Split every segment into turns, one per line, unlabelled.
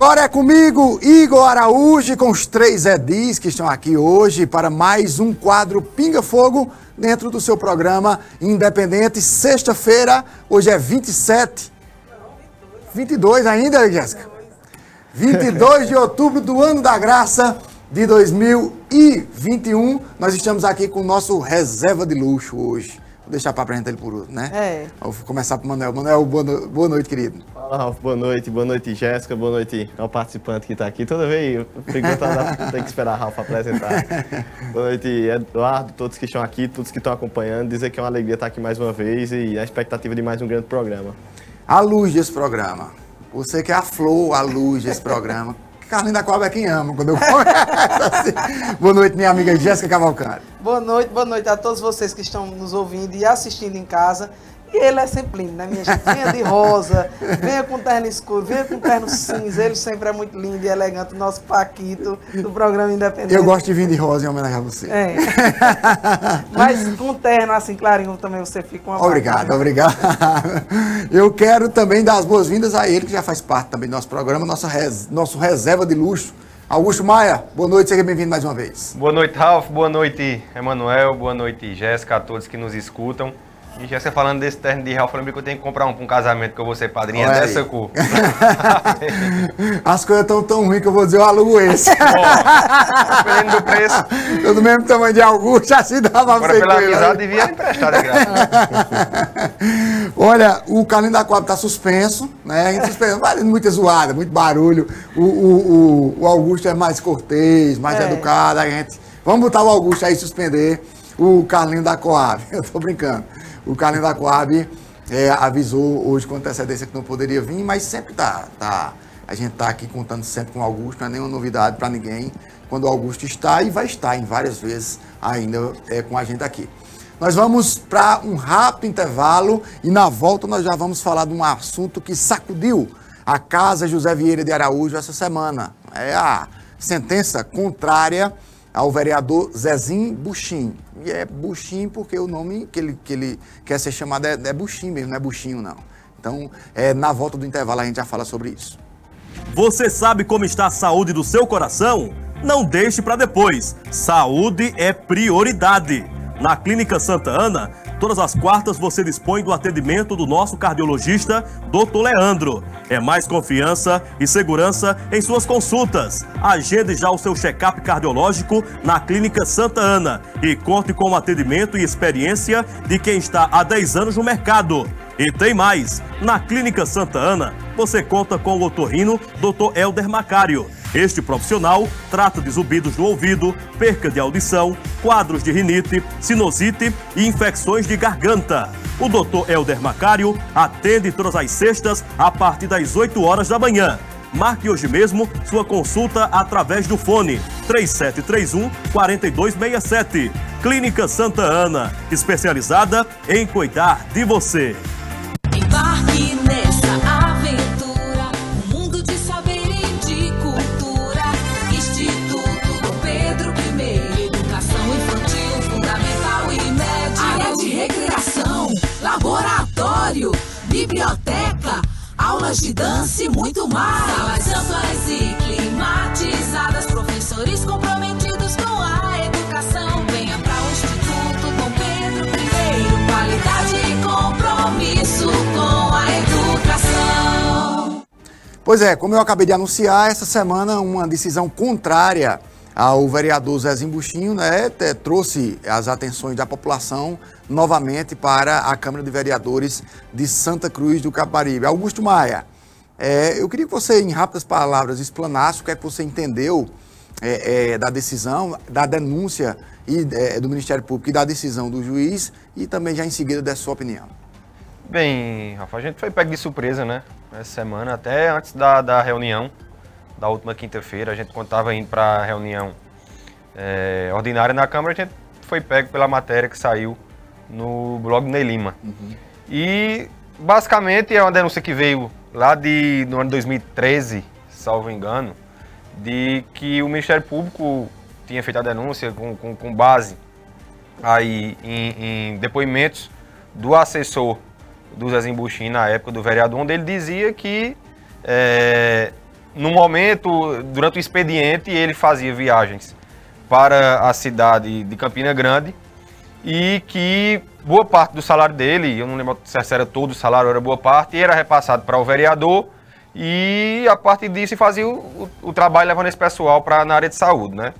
Agora é comigo, Igor Araújo, com os três Edis que estão aqui hoje para mais um quadro Pinga Fogo dentro do seu programa Independente. Sexta-feira, hoje é 27. 22 ainda, Jéssica? 22 de outubro do ano da graça de 2021. Nós estamos aqui com o nosso reserva de luxo hoje. Vou deixar para apresentar ele por outro, né?
É.
Vou começar pro Manuel. Manuel, boa, no... boa noite, querido.
Fala, Ralf, boa noite, boa noite, Jéssica, boa noite ao participante que está aqui. Toda vez eu fico tem que esperar a Ralf apresentar. boa noite, Eduardo, todos que estão aqui, todos que estão acompanhando. Dizer que é uma alegria estar aqui mais uma vez e a expectativa de mais um grande programa.
A luz desse programa. Você que é a flor, a luz desse programa. Carlinhos da Coab é quem ama quando eu assim. Boa noite, minha amiga Jéssica Cavalcante.
Boa noite, boa noite a todos vocês que estão nos ouvindo e assistindo em casa. E ele é sempre lindo, né, minha gente? Venha de rosa, venha com terno escuro, venha com terno cinza. Ele sempre é muito lindo e elegante, o nosso Paquito do programa Independente.
Eu gosto de vir de rosa em homenagem a você.
É. Mas com terno assim, clarinho, também você fica uma
Obrigado, obrigado. Eu quero também dar as boas-vindas a ele, que já faz parte também do nosso programa, nossa res... nosso reserva de luxo. Augusto Maia, boa noite, seja bem-vindo mais uma vez.
Boa noite, Ralf, boa noite, Emanuel, boa noite, Jéssica, a todos que nos escutam. E já você falando desse terno de Ralph, eu lembrei que eu tenho que comprar um para um casamento que eu vou ser padrinha Olha dessa aí. cor.
As coisas estão tão ruins que eu vou dizer, eu alugo esse.
dependendo do preço.
Eu do mesmo tamanho de Augusto, assim dá pra
Agora, pela amizade, devia emprestar de graça.
Olha, o Carlinho da Coab tá suspenso, né? A gente suspenso, muita zoada, muito barulho. O, o, o, o Augusto é mais cortês, mais é. educado, a gente... Vamos botar o Augusto aí suspender o Carlinho da Coab. Eu tô brincando. O Carlinhos da Coab é, avisou hoje com antecedência que não poderia vir, mas sempre tá, tá a gente está aqui contando sempre com o Augusto, não é nenhuma novidade para ninguém quando o Augusto está e vai estar em várias vezes ainda é, com a gente aqui. Nós vamos para um rápido intervalo e na volta nós já vamos falar de um assunto que sacudiu a Casa José Vieira de Araújo essa semana. É a sentença contrária ao vereador Zezinho Buxim. E é Buxim porque o nome que ele, que ele quer ser chamado é, é mesmo, não é Buxinho não. Então, é, na volta do intervalo a gente já fala sobre isso.
Você sabe como está a saúde do seu coração? Não deixe para depois. Saúde é prioridade. Na Clínica Santa Ana, todas as quartas você dispõe do atendimento do nosso cardiologista, Dr. Leandro. É mais confiança e segurança em suas consultas. Agende já o seu check-up cardiológico na Clínica Santa Ana e conte com o atendimento e experiência de quem está há 10 anos no mercado. E tem mais! Na Clínica Santa Ana, você conta com o otorrino Dr. Elder Macário. Este profissional trata de zumbidos no ouvido, perca de audição, quadros de rinite, sinusite e infecções de garganta. O Dr. Elder Macário atende todas as sextas a partir das 8 horas da manhã. Marque hoje mesmo sua consulta através do fone 3731 4267. Clínica Santa Ana, especializada em cuidar de você.
Embarque aulas de dança e muito mais. Salas amplas e climatizadas, professores comprometidos com a educação. Venha para o Instituto Dom Pedro I, qualidade e compromisso com a educação.
Pois é, como eu acabei de anunciar, essa semana uma decisão contrária ao vereador Zezinho Buxinho, né, trouxe as atenções da população novamente para a Câmara de Vereadores de Santa Cruz do Caparibe. Augusto Maia, é, eu queria que você, em rápidas palavras, explanasse o que é que você entendeu é, é, da decisão, da denúncia e, é, do Ministério Público e da decisão do juiz e também já em seguida dessa sua opinião.
Bem, Rafa, a gente foi pego de surpresa, né? Essa semana, até antes da, da reunião, da última quinta-feira, a gente quando estava indo para a reunião é, ordinária na Câmara, a gente foi pego pela matéria que saiu no blog Ney Lima. Uhum. E basicamente é uma denúncia que veio lá de, no ano 2013, salvo engano, de que o Ministério Público tinha feito a denúncia com, com, com base aí em, em depoimentos do assessor do Zezinho Buxim na época do vereador, onde ele dizia que é, no momento, durante o expediente, ele fazia viagens para a cidade de Campina Grande e que boa parte do salário dele, eu não lembro se era todo o salário, era boa parte, era repassado para o vereador e a partir disso fazia o, o, o trabalho levando esse pessoal para na área de saúde, né?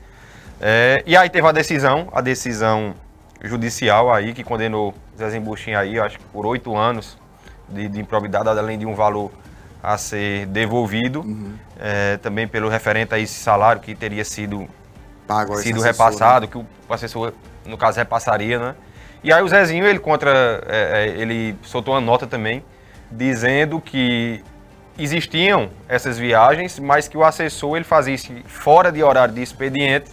É, e aí teve a decisão, a decisão judicial aí que condenou Zezinho Buxim aí, acho que por oito anos de, de improbidade, além de um valor a ser devolvido, é, também pelo referente a esse salário que teria sido
Pago
sido
assessor,
repassado,
né?
que o assessor, no caso, repassaria, né? E aí o Zezinho, ele contra, é, ele soltou uma nota também, dizendo que existiam essas viagens, mas que o assessor ele fazia isso fora de horário de expediente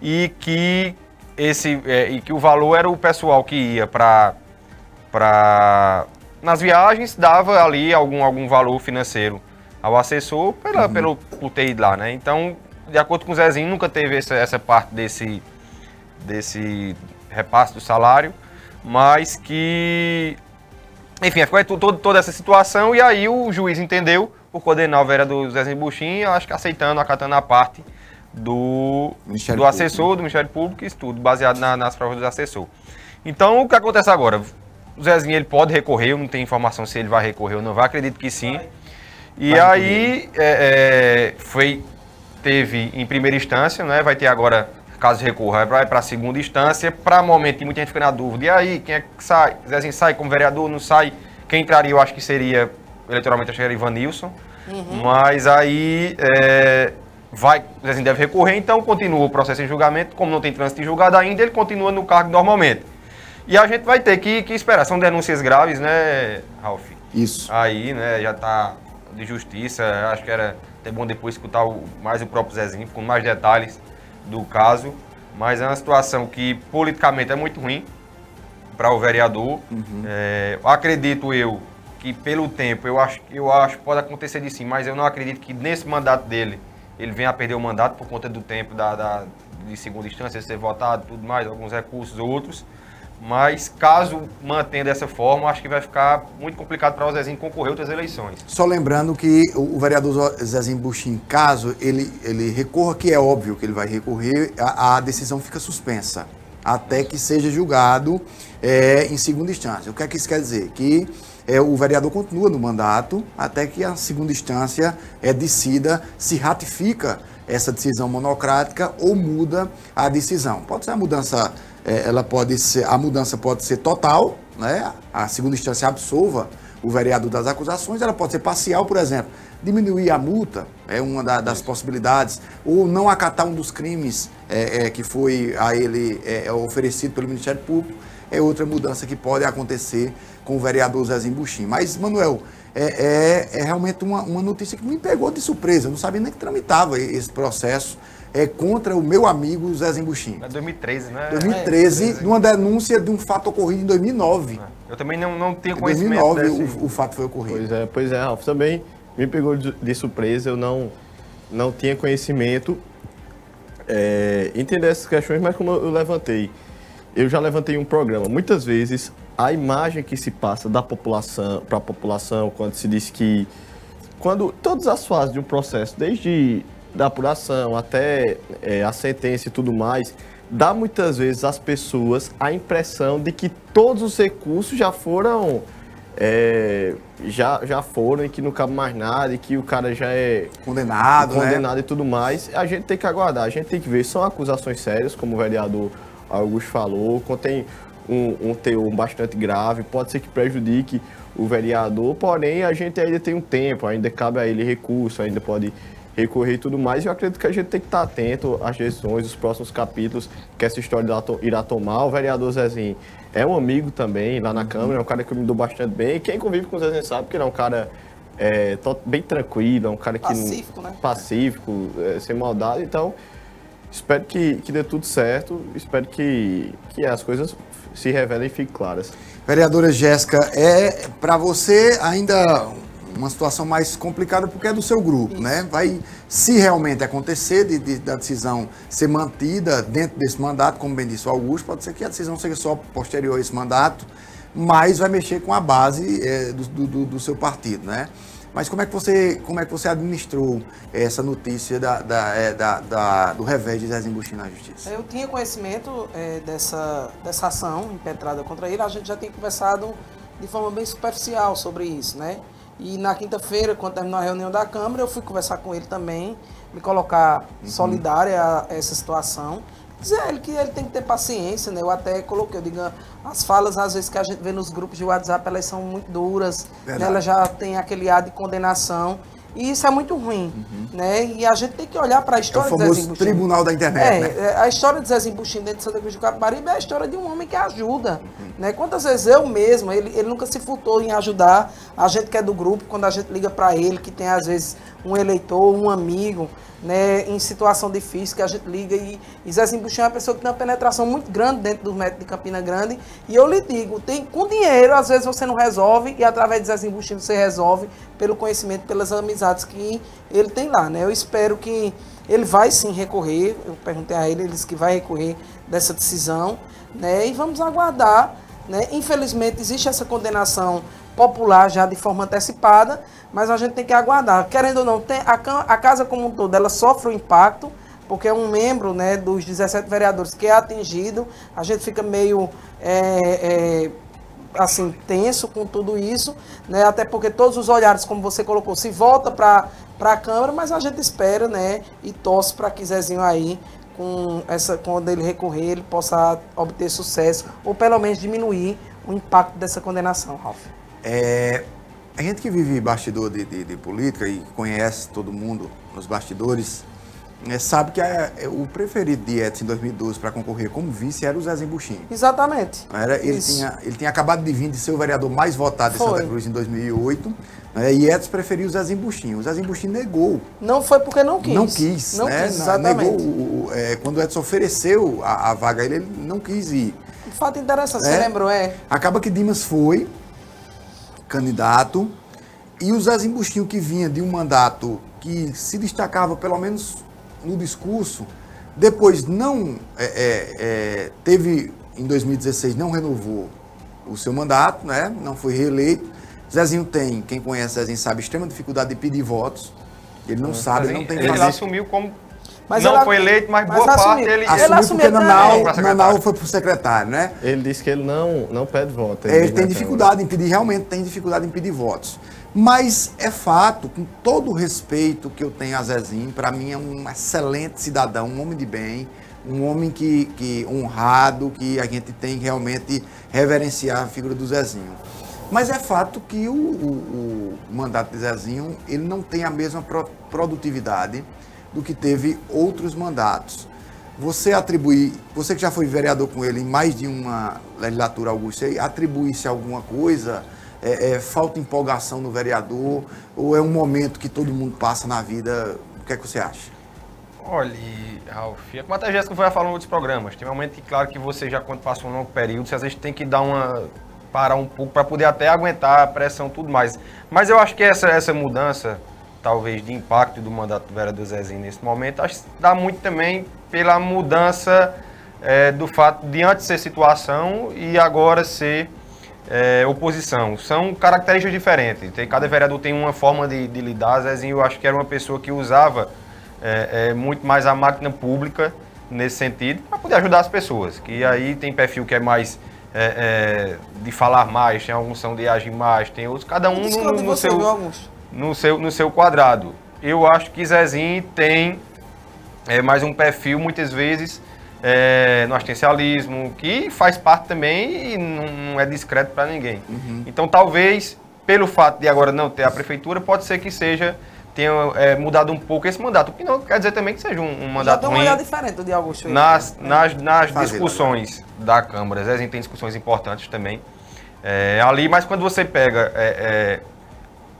e que esse é, e que o valor era o pessoal que ia para para nas viagens dava ali algum algum valor financeiro ao assessor pela, pelo por ter ido lá, né? Então, de acordo com o Zezinho, nunca teve essa, essa parte desse desse repasse do salário, mas que enfim, ficou aí to- todo- toda essa situação e aí o juiz entendeu por condenar o vereador Zezinho Buxim, acho que aceitando, acatando a parte do,
Ministério
do
Público,
assessor, do Ministério Público, isso tudo, baseado na- nas provas do assessor. Então, o que acontece agora? O Zezinho ele pode recorrer, eu não tenho informação se ele vai recorrer ou não. Vai, acredito que sim. E aí, é, é, foi, teve em primeira instância, né, vai ter agora, caso recorra, vai para a segunda instância, para momento que muita gente fica na dúvida, e aí, quem é que sai? Zezinho sai como vereador, não sai? Quem entraria, eu acho que seria, eleitoralmente, acho que era Ivanilson, mas aí, é, vai, o Zezinho deve recorrer, então continua o processo em julgamento, como não tem trânsito em julgado ainda, ele continua no cargo normalmente. E a gente vai ter que, que esperar, são denúncias graves, né, Ralf?
Isso.
Aí, né, já tá de justiça, acho que era até bom depois escutar o- mais o próprio Zezinho, com mais detalhes do caso, mas é uma situação que politicamente é muito ruim para o vereador. É, acredito eu que pelo tempo, eu acho, eu acho que pode acontecer de sim, mas eu não acredito que nesse mandato dele ele venha a perder o mandato por conta do tempo da, da- de segunda instância ser votado, tudo mais, alguns recursos, outros. Mas caso mantenha dessa forma, acho que vai ficar muito complicado para o Zezinho concorrer outras eleições.
Só lembrando que o o vereador Zezinho Buxim, caso ele, ele recorra, que é óbvio que ele vai recorrer, a, a decisão fica suspensa até que seja julgado é, em segunda instância. O que é que isso quer dizer? Que é, o vereador continua no mandato até que a segunda instância é, decida se ratifica essa decisão monocrática ou muda a decisão. Pode ser a mudança, é, ela pode ser, a mudança pode ser total, né? A segunda instância absolva o vereador das acusações, ela pode ser parcial, por exemplo, diminuir a multa, é uma da- das possibilidades, ou não acatar um dos crimes é, é, que foi a ele é, oferecido pelo Ministério Público, é outra mudança que pode acontecer com o vereador Zezinho Buxim. Mas, Manuel, é, é- é realmente uma, uma notícia que me pegou de surpresa, eu não sabia nem que tramitava esse processo é, contra o meu amigo Zezinho Buxim.
É 2013, né?
2013, numa denúncia de um fato ocorrido em 2009.
Eu também não, não tenho
Em
conhecimento
2009
desse...
o, o fato foi ocorrido.
Pois é, pois é, Ralf. Também me pegou de, de surpresa, eu não, não tinha conhecimento. É, entender essas questões, mas como eu levantei, eu já levantei um programa. Muitas vezes a imagem que se passa da população para a população, quando se diz que quando todas as fases de um processo, desde da apuração até é, a sentença e tudo mais, dá muitas vezes às pessoas a impressão de que todos os recursos já foram é, já, já foram e que não cabe mais nada e que o cara já é
Condenado, né?
condenado e tudo mais. A gente tem que aguardar, a gente tem que ver. São acusações sérias, como o vereador Augusto falou, contém um, um teor bastante grave, pode ser que prejudique o vereador, porém a gente ainda tem um tempo, ainda cabe a ele recurso, ainda pode recorrer e tudo mais. E eu acredito que a gente tem que estar atento às decisões, os próximos capítulos que essa história irá to- irá tomar. O vereador Zezinho é um amigo também lá na Câmara, é um cara que eu me dou bastante bem. Quem convive com o Zezinho sabe que ele é um cara é, bem tranquilo, é um cara que não-
Pacífico, né?
pacífico, é, sem maldade. Então, espero que, que dê tudo certo, espero que, que as coisas se revelem e fiquem claras.
Vereadora Jéssica, é para você ainda uma situação mais complicada porque é do seu grupo, né? Vai, se realmente acontecer de, de- da decisão ser mantida dentro desse mandato, como bem disse o Augusto, pode ser que a decisão seja só posterior a esse mandato, mas vai mexer com a base é, do, do- do- seu partido, né? Mas como é que você, como é que você administrou essa notícia da, da, é, da- da- do revés de Zezinho Buxim na justiça?
Eu tinha conhecimento eh, dessa, dessa ação impetrada contra ele, a gente já tinha conversado de forma bem superficial sobre isso, né? E na quinta-feira, quando terminou a reunião da Câmara, eu fui conversar com ele também, me colocar solidária a essa situação. Dizer a ele que ele tem que ter paciência, né? Eu até coloquei, eu digo, as falas às vezes que a gente vê nos grupos de WhatsApp, elas são muito duras, né? Elas já tem aquele ar de condenação. E isso é muito ruim, né? E a gente tem que olhar para a
É o
história de
famoso
Buxim.
tribunal da internet,
É,
né?
é, a história de Zezinho Buxim dentro de Santa Cruz do Capibaribe é a história de um homem que ajuda. Né? Quantas vezes eu mesmo, ele, ele nunca se furtou em ajudar a gente que é do grupo, quando a gente liga para ele, que tem às vezes um eleitor, um amigo, né, em situação difícil, que a gente liga e, e Zezinho Buxim é uma pessoa que tem uma penetração muito grande dentro do método de Campina Grande. E eu lhe digo, tem, com dinheiro, às vezes você não resolve, e através de Zezinho Buxim você resolve pelo conhecimento, pelas amizades que ele tem lá. Né? Eu espero que ele vai sim recorrer, eu perguntei a ele, ele disse que vai recorrer dessa decisão, né? E vamos aguardar, né? Infelizmente existe essa condenação popular já de forma antecipada, mas a gente tem que aguardar. Querendo ou não, tem, a, a casa como um todo, ela sofre o impacto, porque é um membro né, dos 17 vereadores que é atingido, a gente fica meio é, é, assim, tenso com tudo isso, né? Até porque todos os olhares, como você colocou, se volta para a Câmara, mas a gente espera, né? E torce para que Zezinho aí, com essa, quando ele recorrer, ele possa obter sucesso, ou pelo menos diminuir o impacto dessa condenação, Ralf.
É, a gente que vive bastidor de, de- de política e conhece todo mundo nos bastidores, é, sabe que é- é o preferido de Edson em 2012 para concorrer como vice era o Zezinho Buxim.
Exatamente.
Era, ele,
Isso.
tinha, ele tinha acabado de vir de ser o vereador mais votado de
Foi.
Santa Cruz em 2008, né, e Edson preferiu o Zezinho Buxim. O Zezinho Buxim negou,
Não foi porque não quis.
não quis.
Não
né,
quis, exatamente.
negou, é, quando o Edson ofereceu a, a vaga a ele, ele não quis ir.
Um fato interessante,
É.
você lembrou, é?
Acaba que Dimas foi candidato e o Zezinho Bustinho, que vinha de um mandato que se destacava, pelo menos no discurso, depois não é, é, é, teve, em 2016, não renovou o seu mandato, né? não foi reeleito. Zezinho tem, quem conhece Zezinho sabe, extrema dificuldade de pedir votos. Ele não sabe, ele não tem
ele assumiu como.
Mas
não
ela-
foi eleito, mas,
mas
boa parte
assumiu.
ele.
Ele
Assumiu
assumiu
porque. Nanau. Nanau foi pro secretário, né?
Ele disse que ele não, não pede voto.
É, Ele
diz
tem
na
dificuldade em pedir, realmente tem dificuldade em pedir votos. Mas é fato, com todo o respeito que eu tenho a Zezinho, para mim é um excelente cidadão, um homem de bem, um homem que, que honrado, que a gente tem que realmente reverenciar a figura do Zezinho. Mas é fato que o, o- o mandato de Zezinho ele não tem a mesma pro- produtividade do que teve outros mandatos. Você atribui, você que já foi vereador com ele em mais de uma legislatura, Augusto, você atribui-se alguma coisa? É, é falta empolgação no vereador? Ou é um momento que todo mundo passa na vida? O que é que você acha?
Olha, Ralf, é como até a Jéssica foi falando em outros programas. Tem um momento que, claro, que você já, quando passa um longo período, você às vezes tem que dar uma. parar um pouco para poder até aguentar a pressão tudo mais. Mas eu acho que essa, essa mudança, talvez, de impacto do mandato do vereador Zezinho nesse momento, acho que dá muito também pela mudança eh, do fato de antes ser situação e agora ser é, oposição. São características diferentes. Tem, cada vereador tem uma forma de, de lidar. Zezinho, eu acho que era uma pessoa que usava é, é, muito mais a máquina pública nesse sentido para poder ajudar as pessoas. Que aí tem perfil que é mais é, é, de falar mais, tem alguns são de agir mais, tem outros. Cada um no,
Discordo de
no
você,
seu? No seu, no seu quadrado. Eu acho que Zezinho tem é, mais um perfil, muitas vezes, é, no assistencialismo, que faz parte também e não, não é discreto para ninguém. Então, talvez, pelo fato de agora não ter a prefeitura, pode ser que seja tenha é, mudado um pouco esse mandato. O que não quer dizer também que seja um, um
Já
mandato
tem uma
ruim
olhada diferente do de Augusto.
nas,
É.
nas, nas
Fazer,
discussões da Câmara. Zezinho tem discussões importantes também é, ali, mas quando você pega é, é,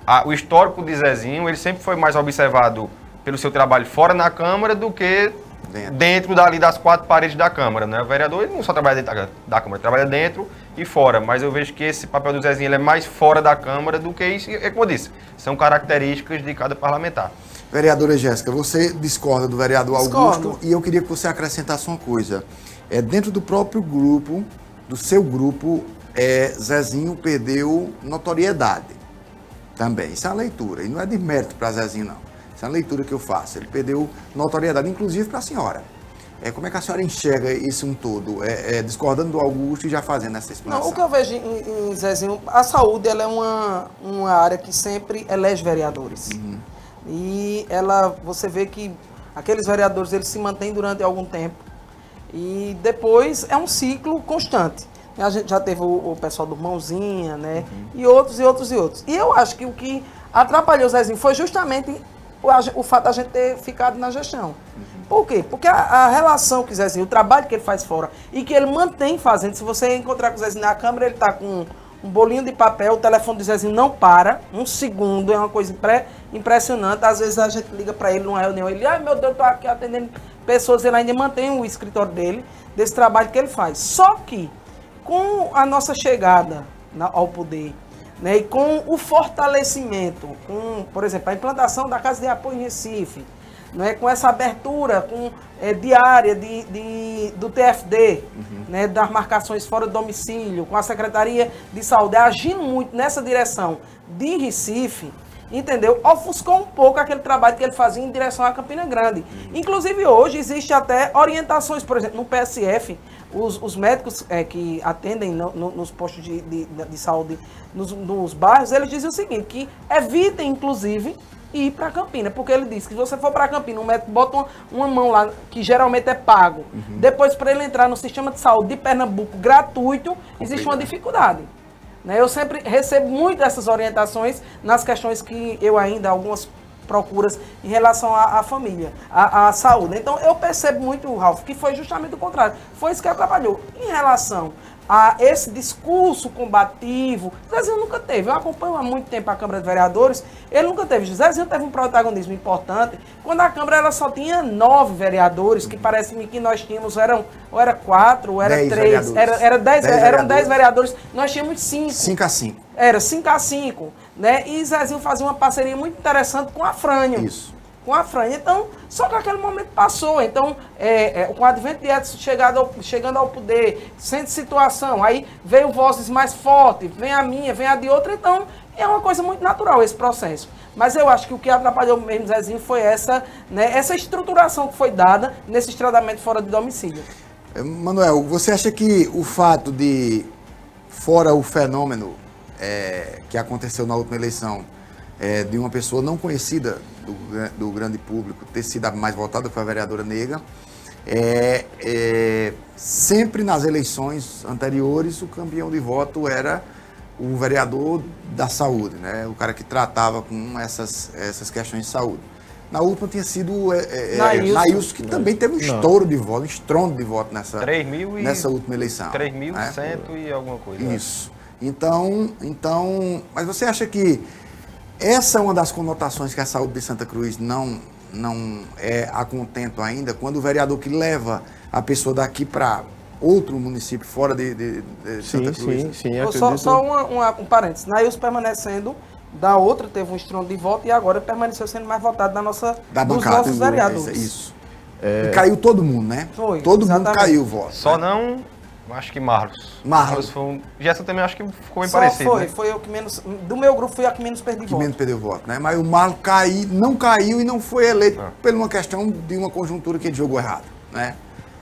a- o histórico de Zezinho, ele sempre foi mais observado pelo seu trabalho fora na Câmara do que
Dentro.
dentro, dali das quatro paredes da Câmara. Né? O vereador ele não só trabalha dentro da, da Câmara, ele trabalha dentro e fora, mas eu vejo que esse papel do Zezinho ele é mais fora da Câmara do que isso. É como eu disse, são características de cada parlamentar.
Vereadora Jéssica, você discorda do vereador
Discordo.
Augusto e eu queria que você acrescentasse uma coisa. É, dentro do próprio grupo, do seu grupo, é, Zezinho perdeu notoriedade. Também. Isso é uma leitura. E não é de mérito para Zezinho, não. Isso é uma leitura que eu faço. Ele perdeu notoriedade, inclusive para a senhora. É, como é que a senhora enxerga isso um todo? É, é, discordando do Augusto e já fazendo essa explanação.
Não, o que eu vejo em, em Zezinho, a saúde ela é uma, uma área que sempre elege vereadores. E ela, você vê que aqueles vereadores eles se mantêm durante algum tempo. E depois é um ciclo constante. A gente já teve o, o pessoal do Mãozinha, né? E outros, e outros, e outros. E eu acho que o que atrapalhou o Zezinho foi justamente o, o fato da gente ter ficado na gestão. Por quê? Porque a, a relação que o Zezinho, o trabalho que ele faz fora e que ele mantém fazendo, se você encontrar com o Zezinho na câmera, ele tá com um bolinho de papel, o telefone do Zezinho não para, um segundo, é uma coisa impre- impressionante. Às vezes a gente liga para ele numa reunião, ele, ai meu Deus, eu tô aqui atendendo pessoas, ele ainda mantém o escritório dele, desse trabalho que ele faz. Só que, com a nossa chegada na- ao poder, né, e com o fortalecimento, com, por exemplo, a implantação da Casa de Apoio em Recife, né, com essa abertura com, eh, diária de, de- do TFD, né, das marcações fora do domicílio, com a Secretaria de Saúde agindo muito nessa direção de Recife, entendeu? Ofuscou um pouco aquele trabalho que ele fazia em direção à Campina Grande. Inclusive hoje existe até orientações, por exemplo, no PSF, os, os médicos eh, que atendem no- no- nos postos de, de- de saúde nos, nos bairros, eles dizem o seguinte, que evitem, inclusive, ir para Campina, porque ele disse que se você for para Campina, um médico bota uma, uma mão lá, que geralmente é pago, depois para ele entrar no sistema de saúde de Pernambuco gratuito, existe uma dificuldade. Né? Eu sempre recebo muito essas orientações nas questões que eu ainda, algumas procuras em relação à, à família, à, à saúde. Então eu percebo muito, Ralf, que foi justamente o contrário. Foi isso que atrapalhou. Em relação a esse discurso combativo, Zezinho nunca teve. Eu acompanho há muito tempo a Câmara de Vereadores, ele nunca teve. Zezinho teve um protagonismo importante quando a Câmara ela só tinha nove vereadores, que parece-me que nós tínhamos, eram, ou era quatro, ou era
Dez
três,
vereadores.
era, era dez,
Dez
eram dez
vereadores.
vereadores, nós tínhamos cinco.
5 a 5.
Era 5 a 5 né? E Zezinho fazia uma parceria muito interessante com a Frânio.
Isso.
Com a Frânio. Então, só que aquele momento passou. Então, é, é, com o advento de Edson chegado ao- chegando ao poder, sente situação, aí veio vozes mais fortes, vem a minha, vem a de outra, então é uma coisa muito natural esse processo. Mas eu acho que o que atrapalhou mesmo Zezinho foi essa, né, essa estruturação que foi dada nesse tratamento fora de domicílio.
Eh, Manuel, você acha que o fato de, fora o fenômeno eh, que aconteceu na última eleição, eh, de uma pessoa não conhecida do, do grande público ter sido a mais votada, que foi a vereadora Nega, eh, eh, sempre nas eleições anteriores o campeão de voto era o vereador da saúde, né? o cara que tratava com essas, essas questões de saúde. Na última tinha sido eh, eh,
Nailson.
Nailson, que também teve um estouro de voto, um estrondo de voto nessa,
3 mil e-
nessa última eleição.
3.100
né?
e alguma coisa. né?
Então, então, mas você acha que essa é uma das conotações que a saúde de Santa Cruz não não é a contento ainda, quando o vereador que leva a pessoa daqui para outro município fora de, de- de
Sim,
Santa Cruz.
sim, sim,
Eu
acredito.
só só uma, uma- um parênteses. Nails permanecendo, da outra teve um estrondo de voto e agora permaneceu sendo mais votado da nossa,
Da
dos
bancada.
nossos vereadores.
É Isso. E caiu todo mundo, né?
Foi,
todo mundo
exatamente.
caiu o voto.
Só
né?
não, acho que Marlos.
Marlos.
foi um... Gerson também acho que ficou bem
Só
parecido,
foi,
né?
foi eu que menos. Do meu grupo fui a que menos perdi
que
voto.
menos perdeu voto, né? Mas o Marlon cai, não caiu e não foi eleito
Ah.
por uma questão de uma conjuntura que ele jogou errado, né?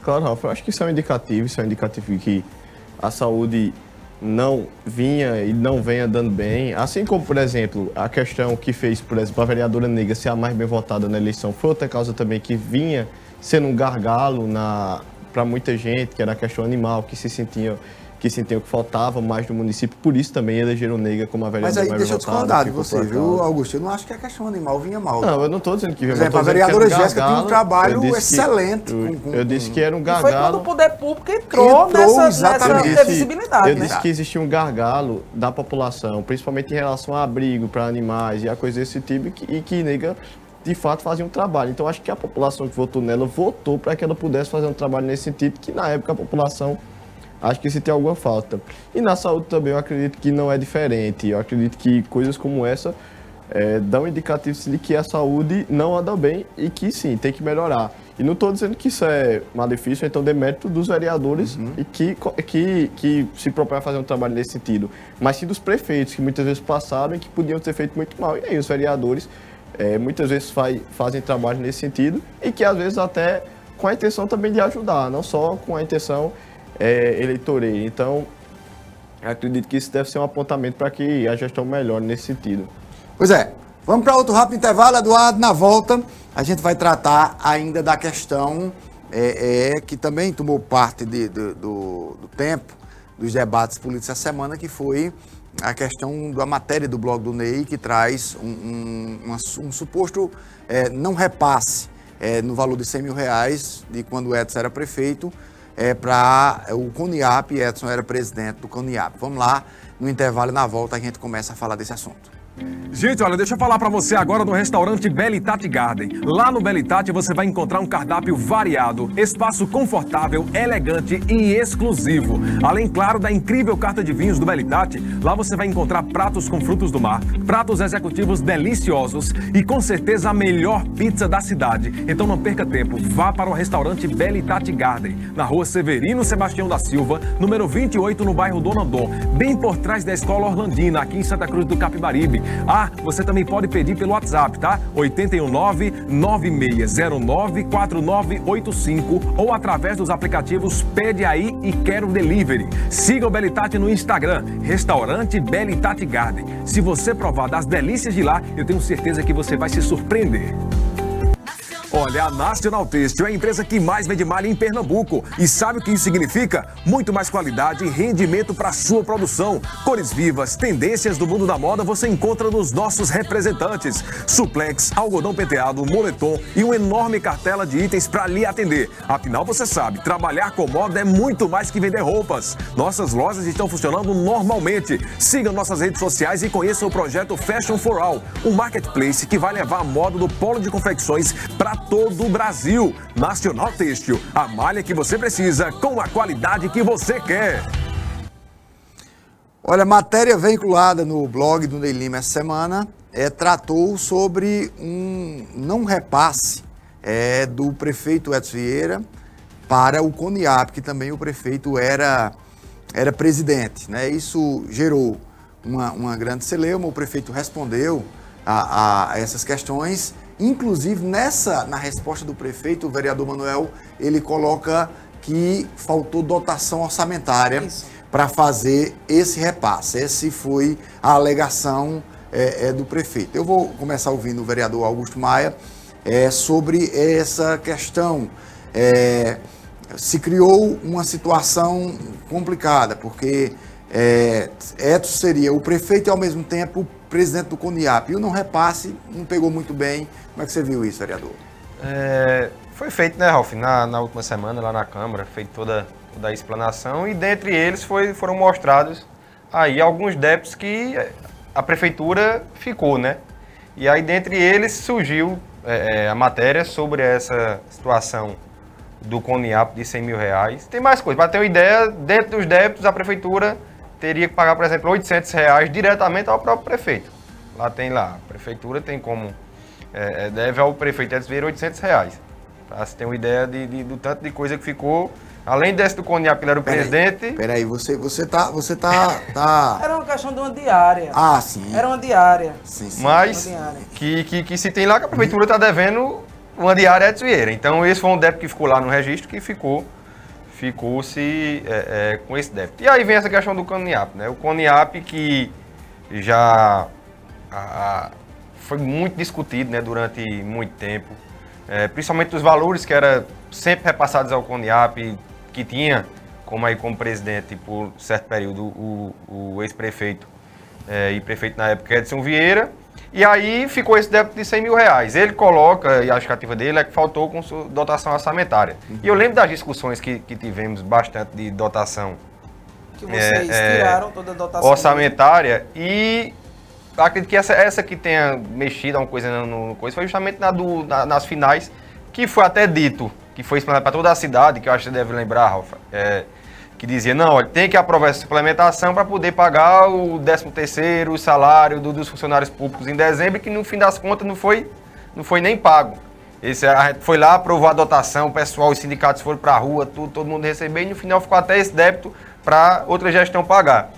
Claro, Rafa, eu acho que isso é um indicativo, isso é um indicativo de que a saúde não vinha e não vem andando bem. Assim como, por exemplo, a questão que fez, por exemplo, a vereadora negra ser a mais bem votada na eleição foi outra causa também que vinha sendo um gargalo para muita gente, que era a questão animal, que se sentia que sentiam que faltava mais do município, por isso também elegeram negra como a vereadora
Mas aí deixa eu discordar de você,
por
viu. Augusto? Eu não acho que a questão animal vinha mal.
Não, eu não estou dizendo que
Por
vinha
exemplo,
mal,
a
dizendo que era
vereadora Jéssica tinha um
gargalo,
trabalho
disse que-
excelente
eu,
com-
eu disse que era um
E foi quando o
gargalo.
poder público entrou,
Entrou,
nessa, nessa visibilidade,
eu
né?
disse que existia um gargalo da população, principalmente em relação a abrigo para animais e a coisa desse tipo, e que, e que nega de fato fazia um trabalho. Então acho que a população que votou nela votou para que ela pudesse fazer um trabalho nesse sentido, que na época a população acho que sentia alguma falta. E na saúde também eu acredito que não é diferente. Eu acredito que coisas como essa é, dão indicativos de que a saúde não anda bem e que sim, tem que melhorar. E não estou dizendo que isso é malefício, então demérito dos vereadores e que, que, que se propõem a fazer um trabalho nesse sentido, mas sim dos prefeitos, que muitas vezes passaram e que podiam ter feito muito mal. E aí os vereadores é, muitas vezes faz, fazem trabalho nesse sentido e que às vezes até com a intenção também de ajudar, não só com a intenção é, eleitoreira. Então, acredito que isso deve ser um apontamento para que a gestão melhore nesse sentido.
Pois é. Vamos para outro rápido intervalo, Eduardo. Na volta, a gente vai tratar ainda da questão é, é, que também tomou parte de- de- do, do tempo dos debates políticos essa semana, que foi a questão da matéria do blog do Ney, que traz um, um- um suposto é, não repasse é, no valor de 100 mil reais de quando o Edson era prefeito é, para o CONIAP, Edson era presidente do CONIAP. Vamos lá, no intervalo e na volta a gente começa a falar desse assunto.
Gente, olha, deixa eu falar pra você agora do restaurante Belitati Garden. Lá no Belitati você vai encontrar um cardápio variado, espaço confortável, elegante e exclusivo. Além, claro, da incrível carta de vinhos do Belitati, lá você vai encontrar pratos com frutos do mar, pratos executivos deliciosos e com certeza a melhor pizza da cidade. Então não perca tempo, vá para o restaurante Belitati Garden, na rua Severino Sebastião da Silva, número 28, no bairro Dona Dom, bem por trás da Escola Orlandina, aqui em Santa Cruz do Capibaribe. Ah, você também pode pedir pelo WhatsApp, tá? 819-9609-4985 ou através dos aplicativos Pede Aí e Quero Delivery. Siga o Belitati no Instagram, Restaurante Belitati Garden. Se você provar das delícias de lá, eu tenho certeza que você vai se surpreender. Olha, a National Têxtil é a empresa que mais vende malha em Pernambuco. E sabe o que isso significa? Muito mais qualidade e rendimento para sua produção. Cores vivas, tendências do mundo da moda você encontra nos nossos representantes. Suplex, algodão penteado, moletom e uma enorme cartela de itens para lhe atender. Afinal, você sabe, trabalhar com moda é muito mais que vender roupas. Nossas lojas estão funcionando normalmente. Siga nossas redes sociais e conheça o projeto Fashion for All, um marketplace que vai levar a moda do polo de confecções para todo o Brasil. Nacional Têxtil, a malha que você precisa com a qualidade que você quer.
Olha, matéria veiculada no blog do Ney Lima essa semana é, tratou sobre um não repasse é, do prefeito Edson Vieira para o CONIAP, que também o prefeito era, era presidente. Né? Isso gerou uma, uma grande celeuma, o prefeito respondeu a, a essas questões. Inclusive, nessa, na resposta do prefeito, o vereador Manuel, ele coloca que faltou dotação orçamentária para fazer esse repasse. Essa foi a alegação é, é, do prefeito. Eu vou começar ouvindo o vereador Augusto Maia é, sobre essa questão. É, se criou uma situação complicada, porque é, Edson seria o prefeito e ao mesmo tempo o presidente do CONIAP. E o não repasse não pegou muito bem. Como é que você viu isso, vereador?
É, foi feito, né, Ralf, na, na última semana lá na Câmara, feito toda, toda a explanação e dentre eles foi, foram mostrados aí alguns débitos que eh, a Prefeitura ficou, né? E aí dentre eles surgiu é, é, a matéria sobre essa situação do CONIAP de 100 mil reais. Tem mais coisa, para ter uma ideia, dentro dos débitos a Prefeitura teria que pagar, por exemplo, 800 reais diretamente ao próprio prefeito. Lá tem lá, a Prefeitura tem como é, é, deve ao prefeito Edson Vieira 800 reais. Pra se ter uma ideia de, de- do tanto de coisa que ficou. Além desse do Coniap, ele era o presidente.
Peraí, você, você tá. Você tá. tá...
Era uma questão de uma diária.
Ah, sim.
Era uma diária.
sim, sim.
Mas
diária.
que, que, que se tem lá que a prefeitura está devendo uma diária Edson Vieira. Então esse foi um débito que ficou lá no registro que ficou ficou-se é, é, com esse débito. E aí vem essa questão do Coniap, né? O Coniap que já a- foi muito discutido né, durante muito tempo, é, principalmente dos valores que eram sempre repassados ao Coniap, que tinha como aí como presidente por certo período o, o ex-prefeito é, e prefeito na época Edson Vieira. E aí ficou esse débito de 100 mil reais. Ele coloca, e a justificativa dele é que faltou com dotação orçamentária. E eu lembro das discussões que, que tivemos bastante de dotação
Que vocês
é,
tiraram toda a dotação.
orçamentária e acredito que essa, essa que tenha mexido alguma coisa no, no coisa foi justamente na do, na- nas finais, que foi até dito, que foi explanado para toda a cidade, que eu acho que você deve lembrar, Ralf, é, que dizia, não, olha, tem que aprovar essa suplementação para poder pagar o 13 terceiro, salário do- dos funcionários públicos em dezembro, que no fim das contas não foi, não foi nem pago. Esse, foi lá, aprovou a dotação, o pessoal, os sindicatos foram para a rua, tudo, todo mundo recebeu, e no final ficou até esse débito para outra gestão pagar.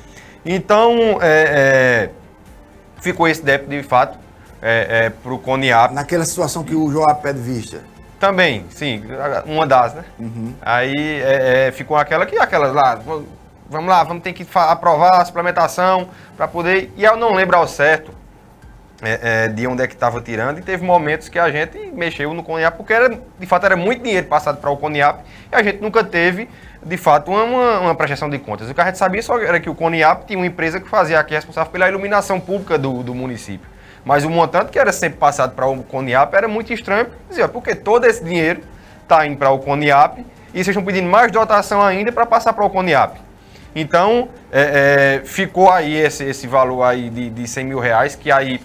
Então, é, é, ficou esse débito de fato é, para o CONIAP.
Naquela situação que o Joab pede vista.
Também, sim, uma das, né? Aí é, é, ficou aquela que aquela lá, vamos lá, vamos ter que aprovar a suplementação para poder. E eu não lembro ao certo é, é, de onde é que estava tirando, e teve momentos que a gente mexeu no CONIAP, porque era, de fato era muito dinheiro passado para o CONIAP, e a gente nunca teve, de fato, uma, uma, uma prestação de contas. O que a gente sabia só era que o CONIAP tinha uma empresa que fazia aqui responsável pela iluminação pública do, do município. Mas o montante que era sempre passado para o CONIAP era muito estranho, porque todo esse dinheiro está indo para o CONIAP e vocês estão pedindo mais dotação ainda para passar para o CONIAP. Então, é, é, ficou aí esse, esse valor aí de, de 100 mil reais, que aí,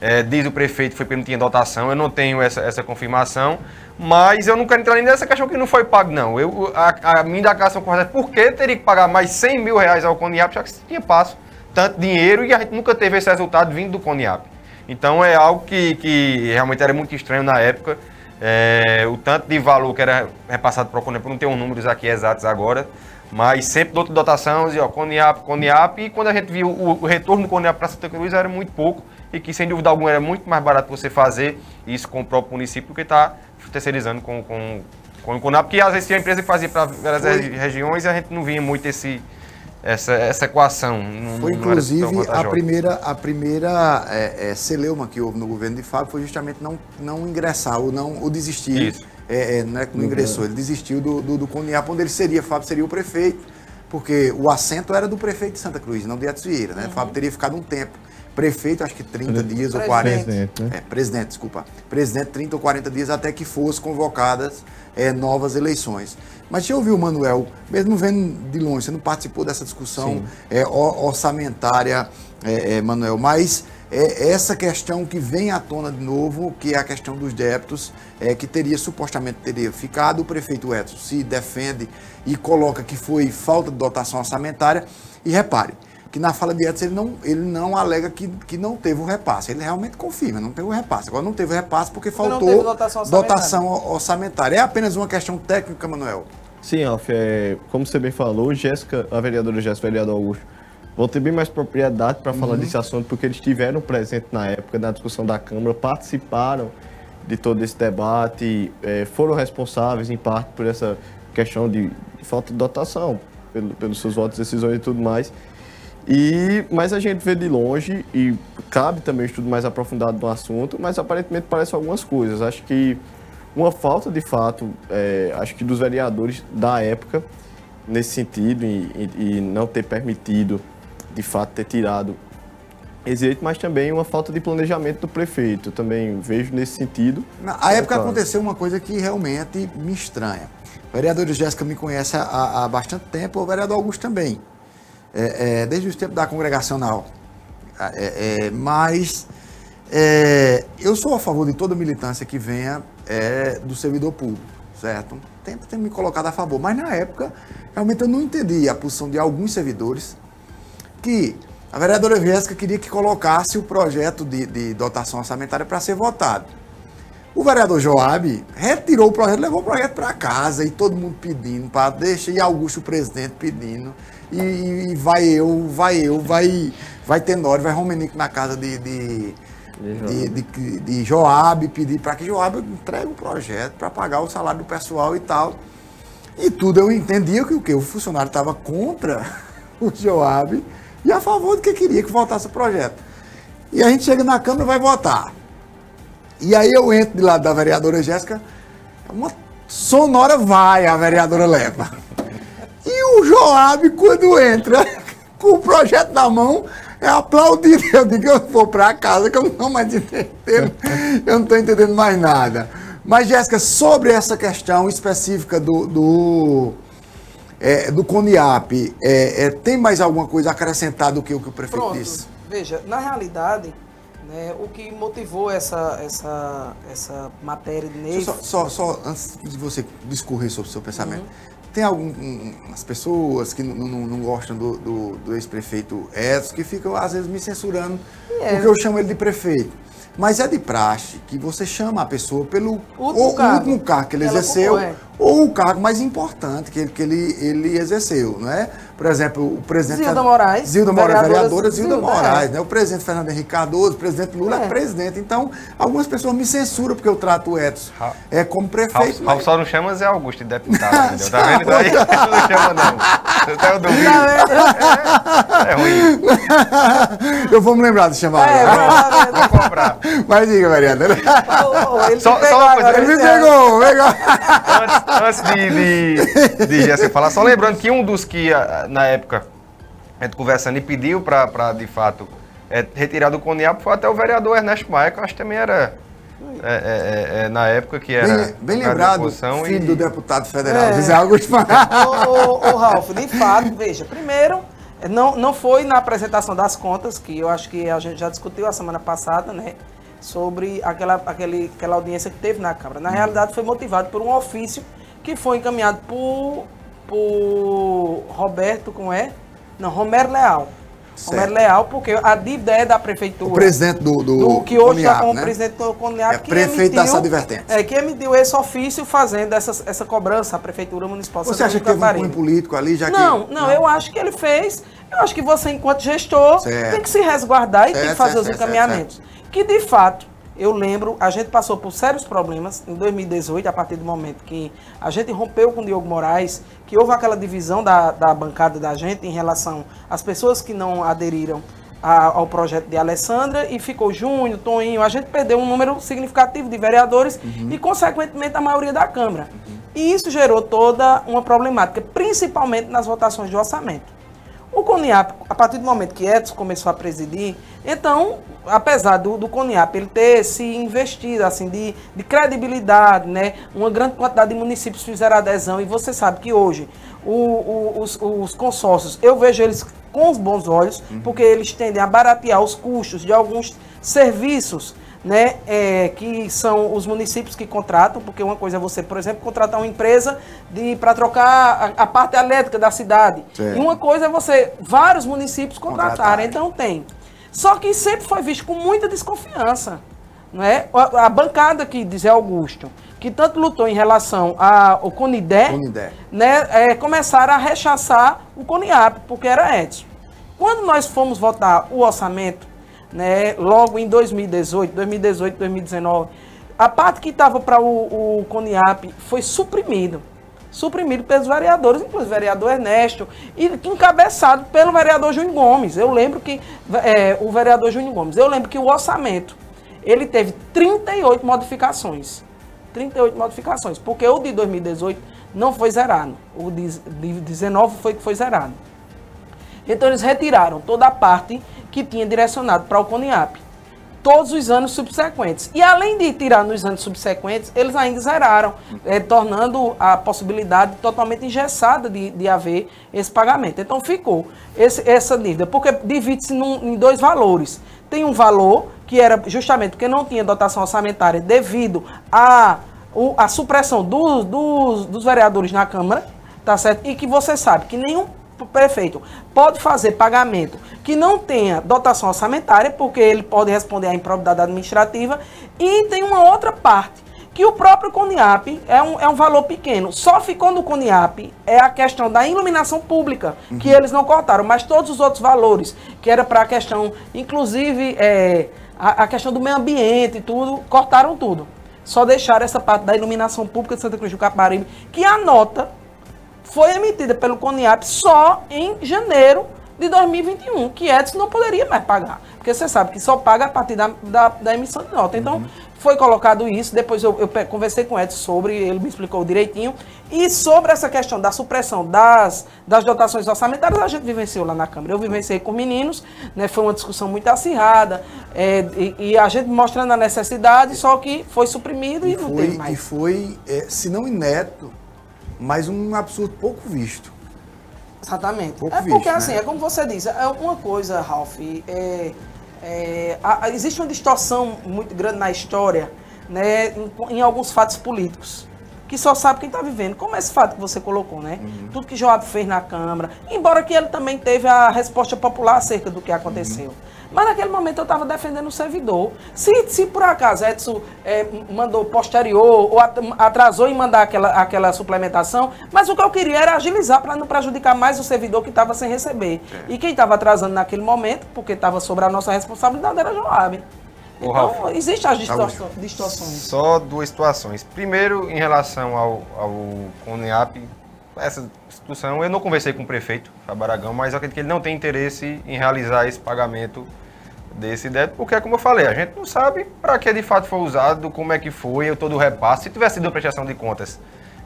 é, diz o prefeito, foi porque não tinha dotação, eu não tenho essa, essa confirmação, mas eu não quero entrar nem nessa questão que não foi pago, não. Eu, a, a minha indagação correta é por que teria que pagar mais 100 mil reais ao CONIAP, já que tinha passo tanto dinheiro e a gente nunca teve esse resultado vindo do CONIAP. Então é algo que, que realmente era muito estranho na época. É, o tanto de valor que era repassado para o CONIAP, eu não tenho números aqui exatos agora, mas sempre outra dotação, dizia, ó, CONIAP, CONIAP, e quando a gente viu o, o retorno do CONIAP para Santa Cruz era muito pouco, e que sem dúvida alguma era muito mais barato você fazer isso com o próprio município do que estar terceirizando com, com, com o CONIAP, porque às vezes tinha empresa que fazia para várias
Foi.
regiões e a gente não via muito esse, essa, essa equação. Não,
Foi
não era tão
inclusive a primeira, a primeira é, é, celeuma que houve no governo de Fábio foi justamente não, não ingressar ou não ou desistir.
Isso.
É, é, não é que não ingressou, ele desistiu do, do, do onde ele seria, Fábio seria o prefeito, porque o assento era do prefeito de Santa Cruz, não de Vieira, né? Fábio teria ficado um tempo. Prefeito, acho que 30 dias ou 40.
Presidente.
né?
É, presidente, desculpa. Presidente, 30 ou 40 dias até que fossem convocadas é, novas eleições. Mas deixa eu ouvir o Manuel, mesmo vendo de longe, você não participou dessa discussão é, or- orçamentária, é, é, Manuel, mas é, essa questão que vem à tona de novo, que é a questão dos débitos, é, que teria supostamente teria ficado, o prefeito Edson se defende e coloca que foi falta de dotação orçamentária. E repare, que na fala de Edson ele não, ele não alega que, que não teve o repasse. Ele realmente confirma, não teve o repasse. Agora não teve o repasse porque
não
faltou
teve dotação orçamentária.
dotação orçamentária. É apenas uma questão técnica, Manuel.
Sim, Alf, é, como você bem falou, Jéssica, a vereadora Jéssica, vereador Augusto, vão ter bem mais propriedade para falar desse assunto, porque eles estiveram presentes na época da discussão da Câmara, participaram de todo esse debate, é, foram responsáveis, em parte, por essa questão de, falta de dotação, pelo- pelos seus votos, decisões e tudo mais. E, mas a gente vê de longe e cabe também um estudo mais aprofundado no assunto, mas aparentemente parece algumas coisas. Acho que uma falta de fato, é, acho que dos vereadores da época, nesse sentido, e, e- e não ter permitido, de fato, ter tirado esse direito, mas também uma falta de planejamento do prefeito. Também vejo nesse sentido.
Na época
claro.
aconteceu uma coisa que realmente me estranha. A vereadora Jéssica me conhece há, há bastante tempo, o vereador Augusto também. É, é, desde os tempos da congregacional. É, é, mas é, eu sou a favor de toda militância que venha do servidor público, certo? Tenta ter me colocado a favor, mas na época realmente eu não entendi a posição de alguns servidores que a vereadora Jéssica queria que colocasse o projeto de, de dotação orçamentária para ser votado. O vereador Joab retirou o projeto, levou o projeto para casa e todo mundo pedindo, para deixa e Augusto o presidente pedindo. E, e vai eu, vai eu, vai, vai Tenório, vai Romenico na casa de, de, de, de, de Joab, pedir para que Joab entregue o projeto para pagar o salário do pessoal e tal. E tudo eu entendia que o que? O funcionário estava contra o Joab e a favor do que queria que votasse o projeto. E a gente chega na Câmara e vai votar. E aí eu entro de lado da vereadora Jéssica, uma sonora vai a vereadora leva. E o Joab, quando entra com o projeto na mão, é aplaudido. Eu digo eu vou para casa, que eu não estou mais entendendo, eu não estou entendendo mais nada. Mas, Jéssica, sobre essa questão específica do, do, é, do CONIAP, é, é, tem mais alguma coisa a acrescentar do que o que o prefeito
Pronto.
disse?
Veja, na realidade, né, o que motivou essa, essa, essa matéria de Ney
Só, só, só antes de você discorrer sobre o seu pensamento. tem algumas pessoas que não, não- não gostam do, do- do ex-prefeito Edson, que ficam, às vezes, me censurando,
É.
porque eu chamo ele de prefeito. Mas é de praxe que você chama a pessoa pelo
Último cargo.
último cargo que ele
Ela
exerceu,
concorre.
Ou o cargo mais importante que ele, que ele, ele exerceu, não é? Por exemplo, o presidente...
Zilda Moraes,
Zilda Moraes,
vereadora
vereadora Zilda,
Zilda,
Moraes,
é.
né? O presidente Fernando Henrique Cardoso, o presidente Lula é.
É.
presidente. Então, algumas pessoas me censuram porque eu trato o Edson
Ra-
é, como prefeito.
Ralf só não chama Zé Augusto de deputado, entendeu? Tá vendo? Isso aí não chama, não. Eu tenho dúvida.
Tá
É ruim.
eu vou me lembrar de chamar
É,
agora.
Vou comprar.
Mas diga, vereador.
Ô, ô, Ele
Só-
me pegou
só uma coisa,
Ele me
ano.
pegou, pegou.
Antes, antes de, de, de Jéssica falar, só lembrando que um dos que, ah, na época, a gente conversando e pediu para, de fato, é, retirar do Coniap foi até o vereador Ernesto Maia, que eu acho que também era, é, é, é, é, na época que era...
Bem, bem lembrado, filho
e-
do deputado federal,
É.
José Augusto
ô, ô, ô, Ralf, de fato, veja, primeiro, não, não foi na apresentação das contas, que eu acho que a gente já discutiu a semana passada, né? Sobre aquela, aquele, aquela audiência que teve na Câmara. Na realidade, foi motivado por um ofício que foi encaminhado por, por Roberto, como é? Não, Romero Leal.
Certo.
Romero Leal, porque a dívida é da prefeitura.
O presidente do, do,
do que hoje está como
né?
presidente do Coniap,
É
que
prefeito das
emitiu-
advertências.
É, que emitiu esse ofício fazendo essa, essa cobrança à Prefeitura Municipal
Você acha que teve um político ali, já que...
Não, não, eu acho que ele fez. Eu acho que você, enquanto gestor,
Certo.
tem que se resguardar e tem
Certo,
que fazer os encaminhamentos. Que de fato, eu lembro, a gente passou por sérios problemas em 2018, a partir do momento que a gente rompeu com o Diogo Moraes, que houve aquela divisão da, da bancada da gente em relação às pessoas que não aderiram a- ao projeto de Alessandra e ficou Júnior, Toninho, a gente perdeu um número significativo de vereadores e, consequentemente, a maioria da Câmara. E isso gerou toda uma problemática, principalmente nas votações de orçamento. O CONIAP, a partir do momento que Edson começou a presidir, então, apesar do, do CONIAP ele ter se investido assim, de, de credibilidade, né? uma grande quantidade de municípios fizeram adesão, e você sabe que hoje o- o- os, os consórcios, eu vejo eles com os bons olhos, porque eles tendem a baratear os custos de alguns serviços né, é, que são os municípios que contratam, porque uma coisa é você, por exemplo, contratar uma empresa para trocar a, a parte elétrica da cidade.
Certo.
E uma coisa é você, vários municípios contratarem.
Contratarem.
Então tem. Só que sempre foi visto com muita desconfiança. Não é? a, a bancada aqui de Zé Augusto, que tanto lutou em relação ao Conidé,
Conidé.
né, é, começaram a rechaçar o CONIAP, porque era Edson. Quando nós fomos votar o orçamento, né, logo em 2018, 2018, 2019, a parte que estava para o, o CONIAP foi suprimido. Suprimido pelos vereadores, inclusive o vereador Ernesto, e encabeçado pelo vereador Júnior Gomes. Eu lembro que é, o vereador Júnior Gomes, eu lembro que o orçamento ele teve 38 modificações. 38 modificações, porque o de 2018 não foi zerado. O de de 19 foi que foi zerado. Então eles retiraram toda a parte que tinha direcionado para o CONIAP. Todos os anos subsequentes. E além de tirar nos anos subsequentes, eles ainda zeraram, eh, tornando a possibilidade totalmente engessada de, de haver esse pagamento. Então ficou esse- essa dívida, porque divide-se em dois valores. Tem um valor que era justamente porque não tinha dotação orçamentária devido à o- à supressão do- dos- dos vereadores na Câmara, tá certo? E que você sabe que nenhum prefeito pode fazer pagamento que não tenha dotação orçamentária, porque ele pode responder à improbidade administrativa, e tem uma outra parte, que o próprio CONIAP é um, é um valor pequeno. Só ficou no CONIAP é a questão da iluminação pública, que eles não cortaram, mas todos os outros valores, que era para a questão, inclusive, é, a, a questão do meio ambiente e tudo, cortaram tudo. Só deixaram essa parte da iluminação pública de Santa Cruz do Caparibe, que a nota foi emitida pelo CONIAP só em janeiro de 2021, que Edson não poderia mais pagar. Porque você sabe que só paga a partir da, da, da emissão de nota. Então, foi colocado isso, depois eu, eu conversei com o Edson sobre, ele me explicou direitinho. E sobre essa questão da supressão das, das dotações orçamentárias, a gente vivenciou lá na Câmara. Eu vivenciei com meninos, né, foi uma discussão muito acirrada, é, e, e a gente mostrando a necessidade, só que foi suprimido e,
E
não
foi,
teve
e
mais.
foi é, se não inédito, mas um absurdo pouco visto.
Exatamente.
Pouco
é porque
visto, né?
assim, é como você diz, é uma coisa, Ralph, é, é, a- a- existe uma distorção muito grande na história, né, em, em alguns fatos políticos. Que só sabe quem está vivendo. Como esse fato que você colocou, né? Tudo que Joab fez na Câmara. Embora que ele também teve a resposta popular acerca do que aconteceu. Mas naquele momento eu estava defendendo o servidor. Se, se por acaso Edson m- mandou posterior ou at- atrasou em mandar aquela, aquela suplementação, mas o que eu queria era agilizar para não prejudicar mais o servidor que estava sem receber. E quem estava atrasando naquele momento, porque estava sobre a nossa responsabilidade, era Joab.
Ô,
Então,
Ralf.
existem as distorções. distorções.
Só duas situações. Primeiro, em relação ao, ao CONEAP, essa instituição, eu não conversei com o prefeito, Fábio Aragão, mas eu acredito que ele não tem interesse em realizar esse pagamento desse débito, porque, como eu falei, a gente não sabe para que de fato foi usado, como é que foi, todo o repasse. Se tivesse sido uma prestação de contas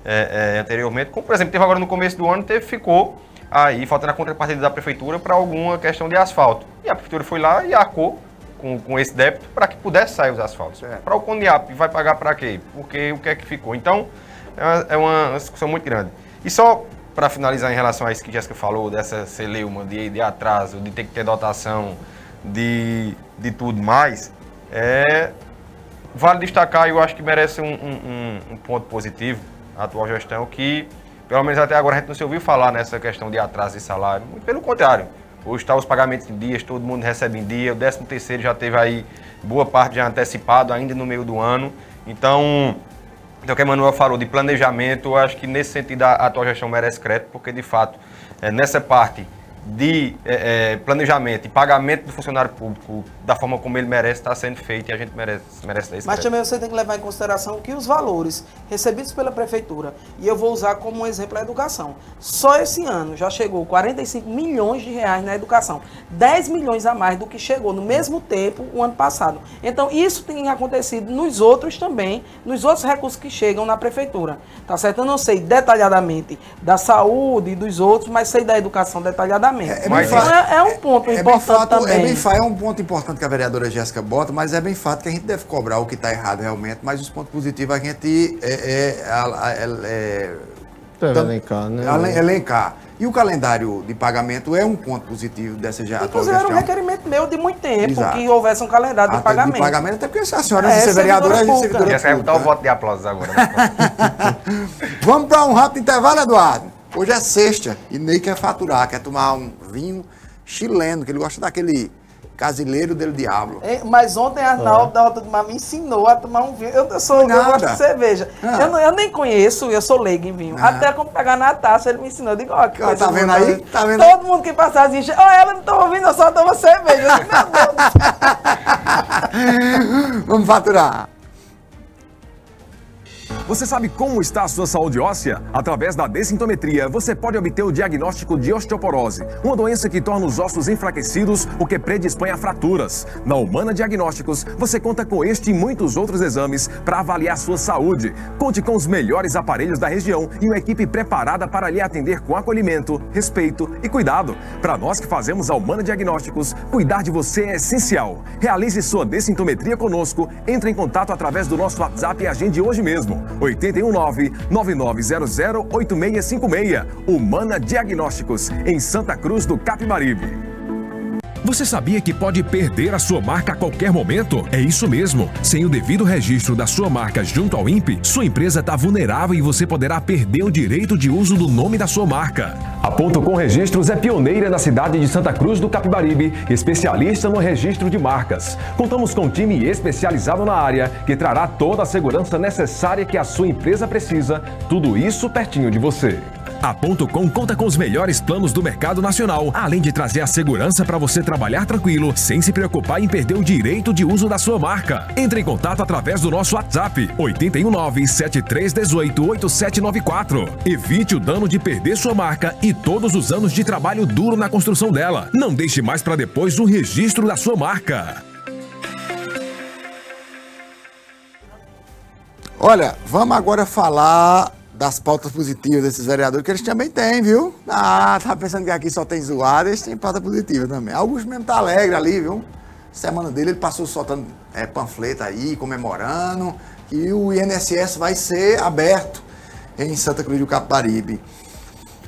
é, é, anteriormente, como por exemplo, teve agora no começo do ano, teve, ficou aí faltando a contrapartida da prefeitura para alguma questão de asfalto. E a prefeitura foi lá e arcou com, com esse débito para que pudesse sair os asfaltos. Para o CONIAP, vai pagar para quê? Porque o que é que ficou? Então, é uma, é uma discussão muito grande. E só para finalizar em relação a isso que Jéssica falou, dessa celeuma de, de atraso, de ter que ter dotação, de, de tudo mais, é, vale destacar, e eu acho que merece um, um- um- um ponto positivo, a atual gestão, que pelo menos até agora a gente não se ouviu falar nessa questão de atraso de salário. Muito pelo contrário. Hoje está os pagamentos em dias, todo mundo recebe em dia, o 13 terceiro já teve aí boa parte já antecipado, ainda no meio do ano. Então, então, o que a Manuel falou de planejamento, eu acho que nesse sentido a atual gestão merece crédito, porque de fato, é, nessa parte de é, é, planejamento e pagamento do funcionário público da forma como ele merece, está sendo feito e a gente merece, merece esse
Mas
crédito.
também você tem que levar em consideração que os valores recebidos pela prefeitura, e eu vou usar como um exemplo a educação. Só esse ano já chegou 45 milhões de reais na educação. 10 milhões a mais do que chegou no mesmo tempo o ano passado. Então, isso tem acontecido nos outros também, nos outros recursos que chegam na prefeitura. Tá certo? Eu não sei detalhadamente da saúde e dos outros, mas sei da educação detalhadamente.
É,
Mas
então,
bem
é, é um ponto
É bem,
importante
fato,
também.
é bem fa- é um ponto importante que a vereadora Jéssica bota, mas é bem fato que a gente deve cobrar o que está errado realmente, mas os pontos positivos a gente é, é, é-
elencar, né?
elencar. E o calendário de pagamento é um ponto positivo dessa já atual
Inclusive, era um requerimento meu de muito tempo
Exato.
que houvesse um calendário de
Até
pagamento.
De pagamento, até porque a senhora,
É,
é, ser vereadora, a gente é
servidora
Já saiu botar o voto de aplausos agora. né?
Vamos para um rápido intervalo, Eduardo. Hoje é sexta e Ney quer faturar, quer tomar um vinho chileno, que ele gosta daquele casileiro del diablo.
É, Mas ontem a Arnaldo da Rota do Mar me ensinou a tomar um vinho. Eu, eu sou, eu gosto de cerveja.
Ah.
Eu, não- eu nem conheço, eu sou leigo em vinho.
Ah.
Até como pegar na taça, ele me ensinou. Eu digo, ó, que
Ó,
coisa
tá vendo aí? Tá vendo
Todo mundo que passava assim, ó, ela não toma vinho, eu só toma cerveja. Eu digo, meu Deus.
Vamos faturar.
Você sabe como está a sua saúde óssea? Através da dessintometria, você pode obter o diagnóstico de osteoporose, uma doença que torna os ossos enfraquecidos, o que predispõe a fraturas. Na Humana Diagnósticos, você conta com este e muitos outros exames para avaliar sua saúde. Conte com os melhores aparelhos da região e uma equipe preparada para lhe atender com acolhimento, respeito e cuidado. Para nós que fazemos a Humana Diagnósticos, cuidar de você é essencial. Realize sua dessintometria conosco, entre em contato através do nosso WhatsApp e agende hoje mesmo. 819-9900-8656. Humana Diagnósticos, em Santa Cruz do Capibaribe.
Você sabia que pode perder a sua marca a qualquer momento? É isso mesmo. Sem o devido registro da sua marca junto ao INPE, sua empresa está vulnerável e você poderá perder o direito de uso do nome da sua marca.
A Ponto Com Registros é pioneira na cidade de Santa Cruz do Capibaribe, especialista no registro de marcas. Contamos com um time especializado na área que trará toda a segurança necessária que a sua empresa precisa, tudo isso pertinho de você.
A Ponto Com conta com os melhores planos do mercado nacional, além de trazer a segurança para você trabalhar tranquilo, sem se preocupar em perder o direito de uso da sua marca. Entre em contato através do nosso WhatsApp 819-7318-8794. Evite o dano de perder sua marca e todos os anos de trabalho duro na construção dela. Não deixe mais para depois o registro da sua marca.
Olha, vamos agora falar das pautas positivas desses vereadores, que eles também têm, viu? Ah, tava pensando que aqui só tem zoada, eles têm pauta positiva também. Augusto mesmo tá alegre ali, viu? Semana dele ele passou soltando é, panfleto aí, comemorando que o INSS vai ser aberto em Santa Cruz do Capibaribe.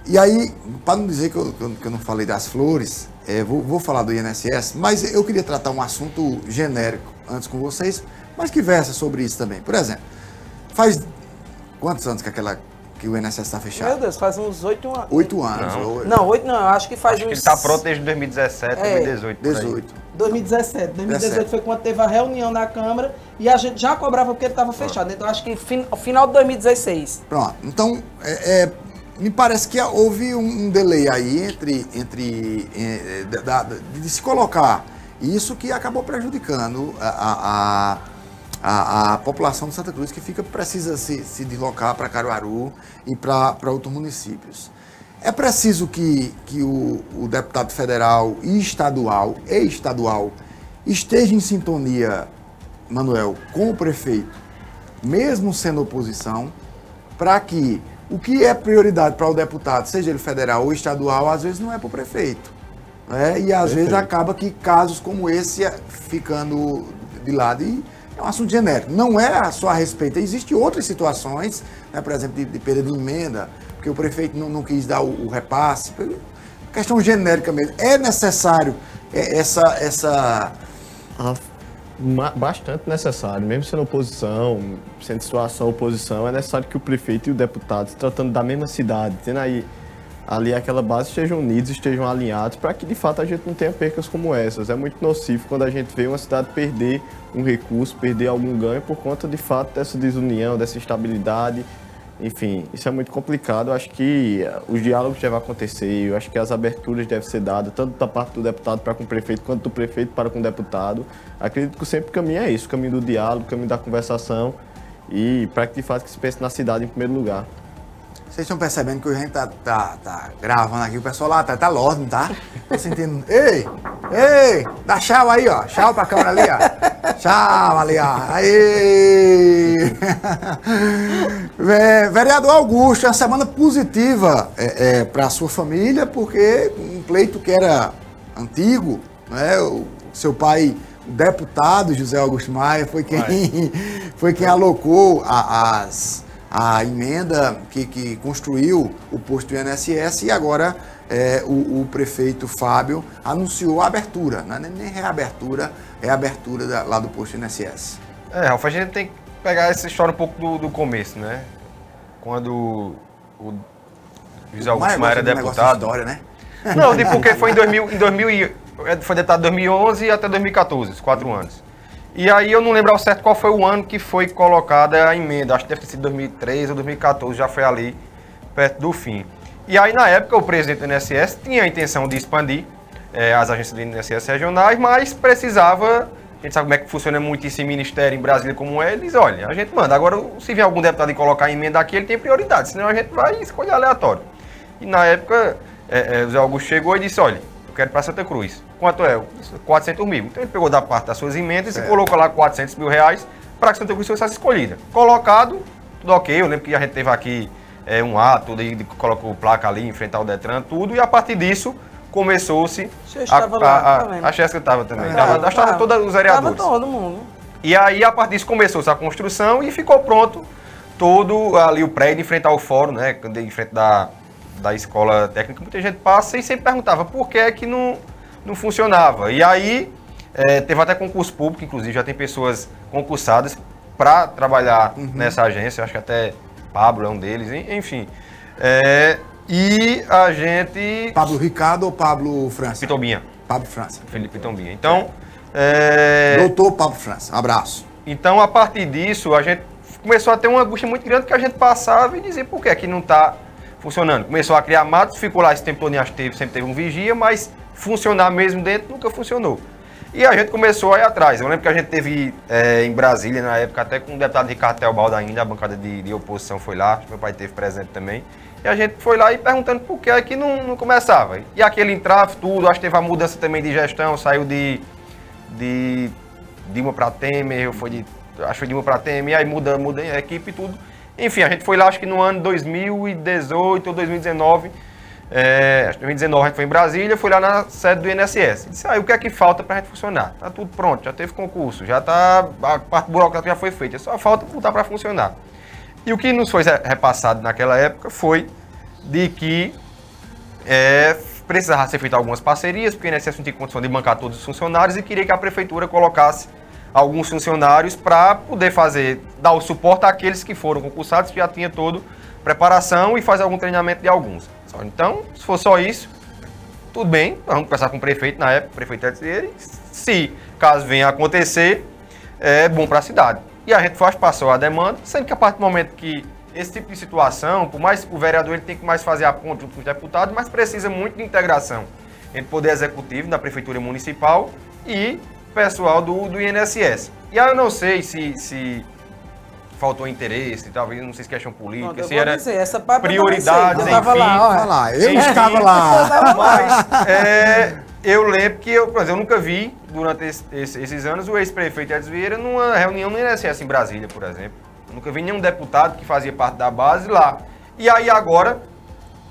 E aí, para não dizer que eu- que eu não falei das flores, é, vou, vou falar do INSS, mas eu queria tratar um assunto genérico antes com vocês, mas que versa sobre isso também. Por exemplo, faz Quantos anos que, aquela, que o INSS está
Meu
fechado?
Deus, faz uns oito anos.
Oito anos.
Não.
oito não, acho que faz
Acho que
uns...
ele tá pronto desde 2017,
É,
2018. por aí.
18.
2017. 2018
17.
foi quando teve a reunião na Câmara e a gente já cobrava porque ele estava fechado. Então acho que fin, final de 2016.
Pronto. Então, é, é, me parece que houve um, delay aí entre, entre eh, da- da- de se colocar isso que acabou prejudicando a, a, a, a- a população de Santa Cruz que fica precisa se, se deslocar para Caruaru e para outros municípios. É preciso que, que o, o deputado federal e estadual e estadual esteja em sintonia, Manuel, com o prefeito, mesmo sendo oposição, para que o que é prioridade para o deputado, seja ele federal ou estadual, às vezes não é para o prefeito. né? E às vezes acaba que casos como esse ficando de lado. E é um assunto genérico. Não é só a respeito. Existem outras situações, né, por exemplo, de, de perda de emenda, porque o prefeito não, não quis dar o, o repasse. Questão genérica mesmo. É necessário é, essa. essa
Ah, Bastante necessário, mesmo sendo oposição, sendo situação oposição, é necessário que o prefeito e o deputado, se tratando da mesma cidade, tendo aí ali aquela base, estejam unidos, estejam alinhados, para que de fato a gente não tenha percas como essas. É muito nocivo quando a gente vê uma cidade perder um recurso, perder algum ganho por conta de fato dessa desunião, dessa instabilidade. Enfim, isso é muito complicado. Eu acho que eh, os diálogos devem acontecer, eu acho que as aberturas devem ser dadas, tanto da parte do deputado para com o prefeito, quanto do prefeito para com o deputado. Acredito que sempre o caminho é isso, o caminho do diálogo, o caminho da conversação e para que de fato que se pense na cidade em primeiro lugar.
Vocês estão percebendo que a gente tá, tá, tá gravando aqui, o pessoal lá tá, tá lordem, tá? Tô sentindo. Ei! Ei! Dá tchau aí, ó. Tchau pra câmera ali, ó. Tchau ali, ó. Aí! É, vereador Augusto, uma semana positiva é, é, para a sua família, porque um pleito que era antigo, né? O seu pai, o deputado José Augusto Maia, foi quem, foi quem alocou a, as, a emenda que, que construiu o posto do INSS e agora é, o, o prefeito Fábio anunciou a abertura, não é nem reabertura, é a abertura da- lá do posto do INSS.
É, Ralf, a gente tem que pegar essa história um pouco do, do começo, né? Quando o
Maia
Augusto Maia era
gosta de
deputado.
história, né?
Não, de porque foi em 2000, em 2000 e- é, foi deputado em 2011 até 2014, os quatro anos. E aí eu não lembro ao certo qual foi o ano que foi colocada a emenda, acho que deve ter sido 2013 ou 2014, já foi ali perto do fim. E aí na época o presidente do INSS tinha a intenção de expandir eh, as agências do INSS regionais, mas precisava, a gente sabe como é que funciona muito esse ministério em Brasília como é, eles, olha, a gente manda, agora se vier algum deputado e colocar a emenda aqui, ele tem prioridade, senão a gente vai escolher aleatório. E na época, é, é, o Zé Augusto chegou e disse, olha, eu quero para Santa Cruz. Quanto é? Eu disse, 400 mil. Então ele pegou da parte das suas emendas e colocou lá 400 mil reais para que Santa Cruz fosse escolhida. Colocado, tudo ok. Eu lembro que a gente teve aqui é, um ato, de, de, colocou placa ali, enfrentar o Detran, tudo. E a partir disso, começou-se...
Estava tá vendo?
a, a Jéssica estava também.
Tava,
Estava, estava
tava.
todos os vereadores.
Tava todo mundo.
E aí, a partir disso, começou a construção e ficou pronto todo ali o prédio em frente ao fórum, né? Em frente da, da escola técnica. Muita gente passa e sempre perguntava por que é que não, não funcionava. E aí, eh, teve até concurso público, inclusive, já tem pessoas concursadas para trabalhar nessa agência. Acho que até Pablo é um deles, en- enfim. Eh, e a gente.
Pablo Ricardo ou Pablo França?
Pitombinha.
Pablo França.
Felipe Pitombinha. Então. eh,
Doutor Pablo França. Abraço.
Então, a partir disso, a gente começou a ter uma angústia muito grande que a gente passava e dizia por que que não está funcionando. Começou a criar matos, ficou lá esse tempo todo, acho que teve, sempre teve um vigia, mas funcionar mesmo dentro nunca funcionou. E a gente começou a ir atrás. Eu lembro que a gente teve eh, em Brasília, na época, até com o deputado Ricardo Teobaldo ainda, a bancada de, de oposição foi lá, meu pai teve presente também. E a gente foi lá e perguntando por que é que não, não começava. E aquele entrave, tudo, acho que teve a mudança também de gestão, saiu de, de Dilma para Temer, foi de, acho que foi Dilma para Temer, aí muda, muda a equipe e tudo. Enfim, a gente foi lá, acho que no ano 2018 ou 2019, é, acho que 2019 a gente foi em Brasília, foi lá na sede do INSS. Disse, ah, e o que é que falta para a gente funcionar? Tá tudo pronto, já teve concurso, já tá, a parte burocrática já foi feita, só falta botar para funcionar. E o que nos foi repassado naquela época foi de que é, precisava ser feita algumas parcerias, porque o INSS não tinha condição de bancar todos os funcionários e queria que a prefeitura colocasse alguns funcionários para poder fazer, dar o suporte àqueles que foram concursados, que já tinha todo preparação e fazer algum treinamento de alguns. Só- Então, se for só isso, tudo bem, vamos conversar com o prefeito na época, o prefeito é dele, se caso venha a acontecer, é bom para a cidade. E a gente faz, passou a demanda, sendo que a partir do momento que esse tipo de situação, por mais o vereador ele tem que mais fazer a ponte junto com os deputados, mas precisa muito de integração entre o Poder Executivo, da Prefeitura Municipal e pessoal do, do INSS. E aí eu não sei se, se faltou interesse, talvez, não sei se questão política,
Pronto,
se
vou
era
dizer, essa parte eu
prioridades,
eu tava
enfim.
lá,
lá, eu
Enfim.
estava lá.
Mas é, eu lembro que eu, por exemplo, eu nunca vi, durante esse- esse- esses anos, o ex-prefeito Edson Vieira numa reunião no INSS em Brasília, por exemplo. Eu nunca vi nenhum deputado que fazia parte da base lá. E aí agora,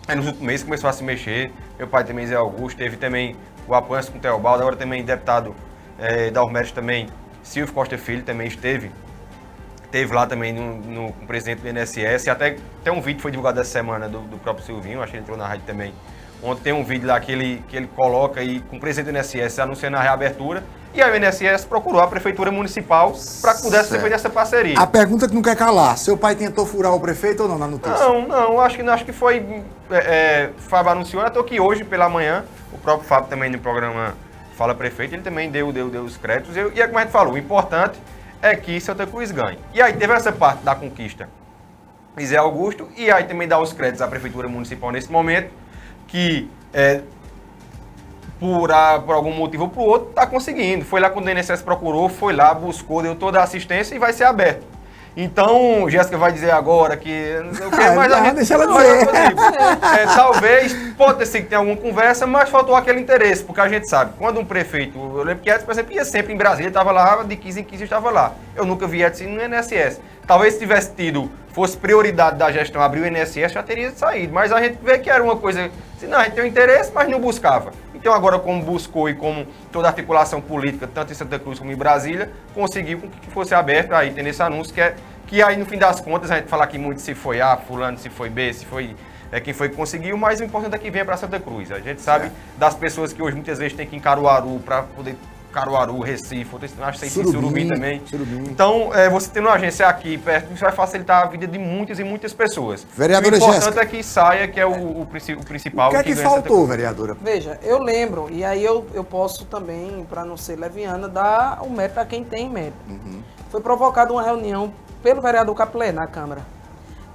aí nos últimos meses começou a se mexer. Meu pai também, Zé Augusto, teve também o apoio com o Teobaldo, agora também deputado é, da Urmérides também, Silvio Costa Filho também esteve Teve lá também no, no, com o presidente do INSS, até tem um vídeo foi divulgado essa semana do, do próprio Silvinho, acho que ele entrou na rádio também. Ontem tem um vídeo lá que ele, que ele coloca aí com o presidente do INSS anunciando a reabertura. E aí o INSS procurou a Prefeitura Municipal para que pudesse
Certo.
feita essa parceria.
A pergunta que não quer calar: seu pai tentou furar o prefeito ou não na notícia?
Não, não, acho que, acho que foi. É, é, Fábio anunciou, até que hoje pela manhã, o próprio Fábio também no programa Fala Prefeito, ele também deu, deu, deu os créditos. E, e é como a gente falou, o importante é que Santa Cruz ganhe. E aí teve essa parte da conquista de Zé Augusto, e aí também dá os créditos à Prefeitura Municipal nesse momento, que é, por, a- por algum motivo ou por outro, está conseguindo. Foi lá quando o INSS procurou, foi lá, buscou, deu toda a assistência e vai ser aberto. Então, Jéssica vai dizer agora que não sei o quê,
Ah,
mas a
não,
gente...
deixa ela
eu
dizer.
digo, é, talvez, pode ter sido que tenha alguma conversa, mas faltou aquele interesse, porque a gente sabe, quando um prefeito, eu lembro que Edson, por exemplo, ia sempre em Brasília, estava lá, de 15 em 15 estava lá. Eu nunca vi Edson no INSS. Talvez se tivesse tido, fosse prioridade da gestão abrir o INSS, já teria saído, mas a gente vê que era uma coisa, assim, não, a gente tem um interesse, mas não buscava. Então agora, como buscou e como toda a articulação política, tanto em Santa Cruz como em Brasília, conseguiu que fosse aberto, aí tem esse anúncio que é que aí no fim das contas a gente fala aqui muito se foi A, fulano, se foi B, se foi é, quem foi que conseguiu, mas o importante é que venha para Santa Cruz. A gente sabe das pessoas que hoje muitas vezes tem que ir em Caruaru para poder Caruaru, Recife, outras- acho que tem Surubim,
Surubim,
também.
Surubim.
Então, é, você tendo uma agência aqui perto, isso vai facilitar a vida de muitas e muitas pessoas.
Vereadora
o importante
Jéssica.
é que saia, que é o, o o principal.
O que é que
Santa
faltou, vereadora?
Veja, eu lembro, e aí eu, eu posso também, para não ser leviana, dar o mérito a quem tem mérito. Foi provocada uma reunião pelo vereador Capilé na Câmara.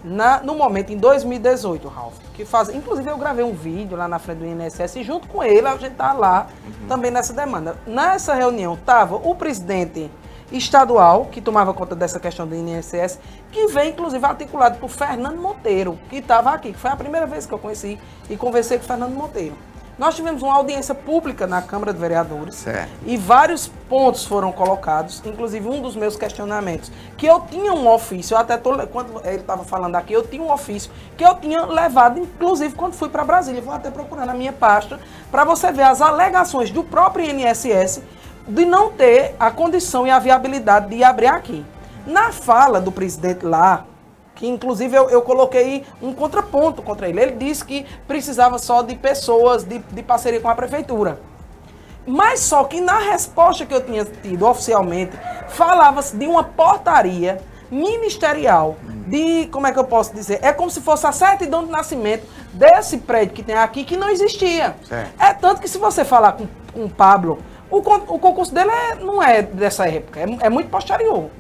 Na- no momento, em 2018, Ralf, que faz, inclusive eu gravei um vídeo lá na frente do INSS e junto com ele a gente tá lá também nessa demanda. Nessa reunião estava o presidente estadual, que tomava conta dessa questão do INSS, que vem inclusive articulado por Fernando Monteiro, que estava aqui, que foi a primeira vez que eu conheci e conversei com Fernando Monteiro. Nós tivemos uma audiência pública na Câmara de Vereadores
Certo.
e vários pontos foram colocados, inclusive um dos meus questionamentos, que eu tinha um ofício, eu até tô, quando ele estava falando aqui, eu tinha um ofício que eu tinha levado, inclusive quando fui para Brasília, vou até procurar na minha pasta, para você ver as alegações do próprio INSS de não ter a condição e a viabilidade de abrir aqui. Na fala do presidente lá, que inclusive eu, eu coloquei um contraponto contra ele. Ele disse que precisava só de pessoas de, de parceria com a prefeitura. Mas só que na resposta que eu tinha tido oficialmente, falava-se de uma portaria ministerial de, como é que eu posso dizer? É como se fosse a certidão de nascimento desse prédio que tem aqui que não existia.
Certo.
É tanto que se você falar com, com o Pablo, o, o concurso dele é- não é dessa época, é, é muito posterior.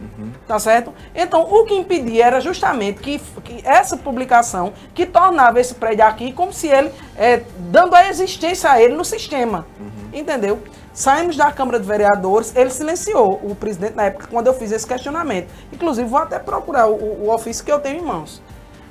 Tá certo? Então, o que impedia era justamente que, que essa publicação que tornava esse prédio aqui como se ele, é, dando a existência a ele no sistema. Entendeu? Saímos da Câmara de Vereadores, ele silenciou o presidente na época quando eu fiz esse questionamento. Inclusive, vou até procurar o, o ofício que eu tenho em mãos.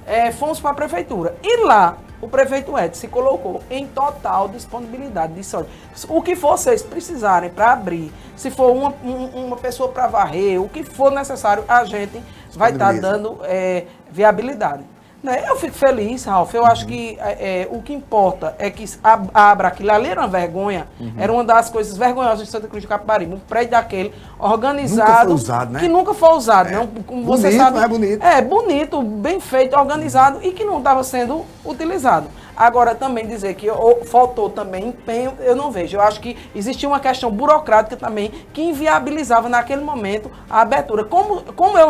É, fomos para a prefeitura. E lá, o prefeito Edson se colocou em total disponibilidade de saúde. O que vocês precisarem para abrir, se for uma, um- uma pessoa para varrer, o que for necessário, a gente vai estar
Disponibiliza.
dando é, viabilidade. Né? Eu fico feliz, Ralf. Eu acho que é, é, o que importa é que ab- abra aquilo ali era uma vergonha. Era uma das coisas vergonhosas de Santa Cruz de Capibaribe. Um prédio daquele organizado.
Nunca foi usado, né?
Que nunca foi usado. Não, como você
Bonito,
sabe.
não é bonito?
É, bonito, bem feito, organizado e que não estava sendo utilizado. Agora, também dizer que ou, faltou também empenho, eu não vejo. Eu acho que existia uma questão burocrática também que inviabilizava naquele momento a abertura. Como, como eu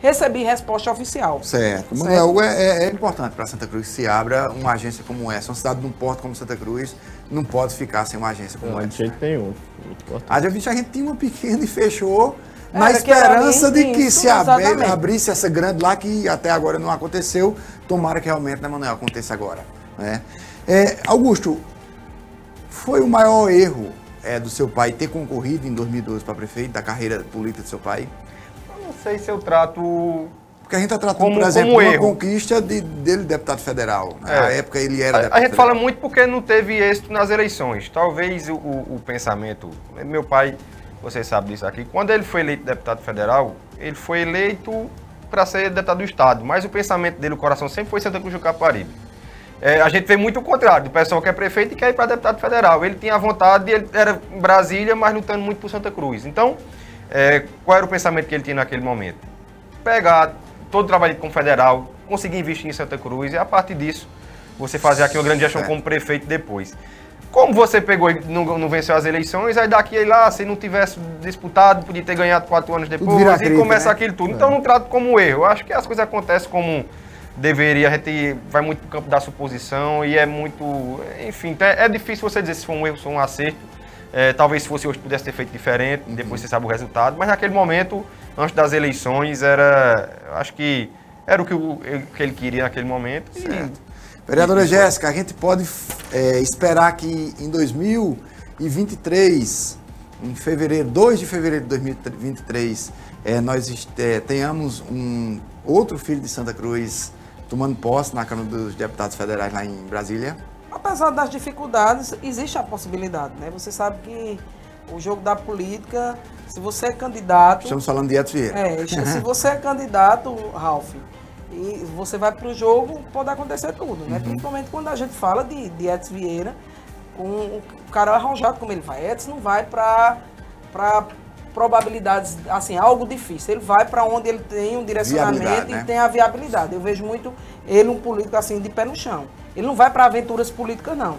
recebi resposta oficial.
Certo. Manuel, é, é- é importante para Santa Cruz que se abra uma agência como essa. Uma cidade de um porto como Santa Cruz não pode ficar sem uma agência como
Não, de
essa.
jeito nenhum.
A gente, a gente tinha uma pequena e fechou na esperança de que
isso,
se abri-
exatamente.
abrisse essa grande lá que até agora não aconteceu. Tomara que realmente, né, Manuel, aconteça agora. Né? É, Augusto, foi o maior erro é, do seu pai ter concorrido em 2012 para prefeito, da carreira política do seu pai?
Eu não sei se eu trato
Porque a gente está tratando,
Como-
por exemplo,
como
uma
erro.
conquista de- dele deputado federal. né?
É.
Na época ele era
A,
deputado
a gente fala
federal.
muito porque não teve êxito nas eleições. Talvez o, o- o pensamento. Meu pai, você sabe disso aqui, quando ele foi eleito deputado federal, ele foi eleito para ser deputado do Estado, mas o pensamento dele, o coração sempre foi Santa Cruz do Caparibe. É, a gente vê muito o contrário, do pessoal que é prefeito e quer ir para deputado federal. Ele tinha vontade, ele era em Brasília, mas lutando muito por Santa Cruz. Então, é, qual era o pensamento que ele tinha naquele momento? Pegar todo o trabalho como federal, conseguir investir em Santa Cruz e a partir disso você fazer aqui uma grande gestão como prefeito depois. Como você pegou e não, não venceu as eleições, aí daqui e lá, se não tivesse disputado, podia ter ganhado quatro anos depois e
crime,
começa
né?
aquilo tudo. Então não trato como erro. Eu acho que as coisas acontecem como deveria. A gente vai muito pro campo da suposição e é muito. Enfim, é é difícil você dizer se foi um erro ou um acerto. É, talvez se fosse hoje pudesse ter feito diferente,
Uhum.
depois você sabe o resultado. Mas naquele momento, antes das eleições, era. Acho que era o que, o- que ele queria naquele momento. e-
Vereadora Jéssica, a gente pode é, esperar que em 2023, em fevereiro, 2 de fevereiro de 2023, é, nós é, tenhamos um outro filho de Santa Cruz tomando posse na Câmara dos Deputados Federais lá em Brasília.
Apesar das dificuldades, existe a possibilidade, né? Você sabe que o jogo da política, se você é candidato.
Estamos falando de Edson Vieira.
É, se você é candidato, Ralph, e você vai pro jogo, pode acontecer tudo,
Uhum.
né? Principalmente quando a gente fala de, de Edson Vieira, com o cara arrojado como ele vai. Edson não vai para probabilidades, assim, algo difícil. Ele vai para onde ele tem um direcionamento
Viabilidade,
e
né?
tem a viabilidade. Eu vejo muito ele um político assim de pé no chão. Ele não vai para aventuras políticas, não.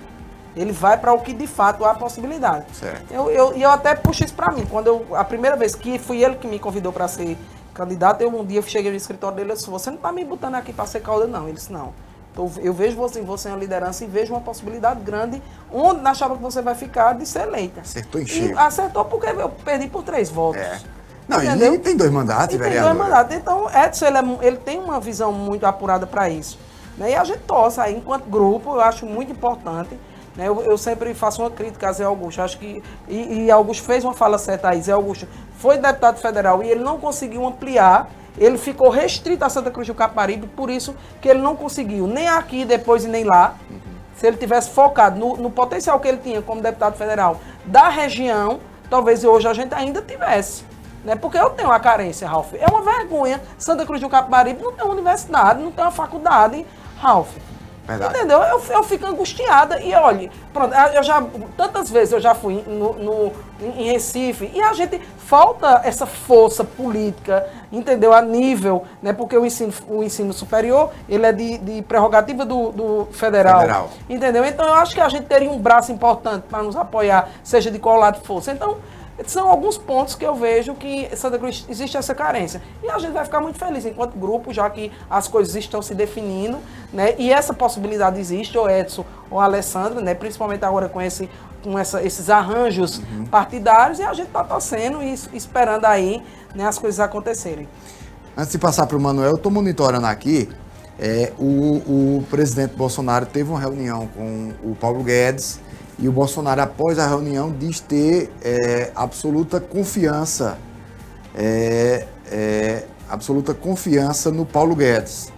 Ele vai para o que de fato há possibilidade.
Certo.
Eu, eu, e eu até puxo isso para mim. Quando eu, a primeira vez que fui ele que me convidou para ser candidato, eu um dia cheguei no escritório dele e disse: Você não está me botando aqui para ser cauda, não. Ele disse: Não. Então, eu vejo você, você é uma liderança e vejo uma possibilidade grande onde na chapa que você vai ficar de ser eleita.
Acertou em
E
cheio.
acertou porque eu perdi por três votos.
É. Não,
Entendeu?
e tem dois mandatos,
E tem dois mandatos. Então, Edson, ele, é ele tem uma visão muito apurada para isso. Né? E a gente torce aí, enquanto grupo, eu acho muito importante. Né? Eu, eu sempre faço uma crítica a Zé Augusto. Acho que. E, e Augusto fez uma fala certa aí. Zé Augusto foi deputado federal e ele não conseguiu ampliar. Ele ficou restrito a Santa Cruz do Caparibe, por isso que ele não conseguiu nem aqui depois e nem lá. Se ele tivesse focado no, no potencial que ele tinha como deputado federal da região, talvez hoje a gente ainda tivesse. Né? Porque eu tenho uma carência, Ralf. É uma vergonha. Santa Cruz do Capibaribe não tem universidade, não tem uma faculdade, Ralf.
Verdade.
Entendeu? Eu, eu fico angustiada e olhe, pronto, eu já, tantas vezes eu já fui no, no- em Recife e a gente falta essa força política, entendeu? A nível, né? Porque o ensino, o ensino superior, ele é de, de prerrogativa do, do federal,
Federal.
Entendeu? Então eu acho que a gente teria um braço importante para nos apoiar, seja de qual lado fosse. Então, são alguns pontos que eu vejo que Santa Cruz existe essa carência. E a gente vai ficar muito feliz enquanto grupo, já que as coisas estão se definindo, né? E essa possibilidade existe, ou Edson ou Alessandra, né? Principalmente agora com, esse, com essa, esses arranjos partidários, e a gente está torcendo e es- esperando aí né, as coisas acontecerem.
Antes de passar para o Manuel, eu estou monitorando aqui. é, o, o presidente Bolsonaro teve uma reunião com o Paulo Guedes e o Bolsonaro, após a reunião, diz ter é, absoluta confiança, é, é, absoluta confiança no Paulo Guedes.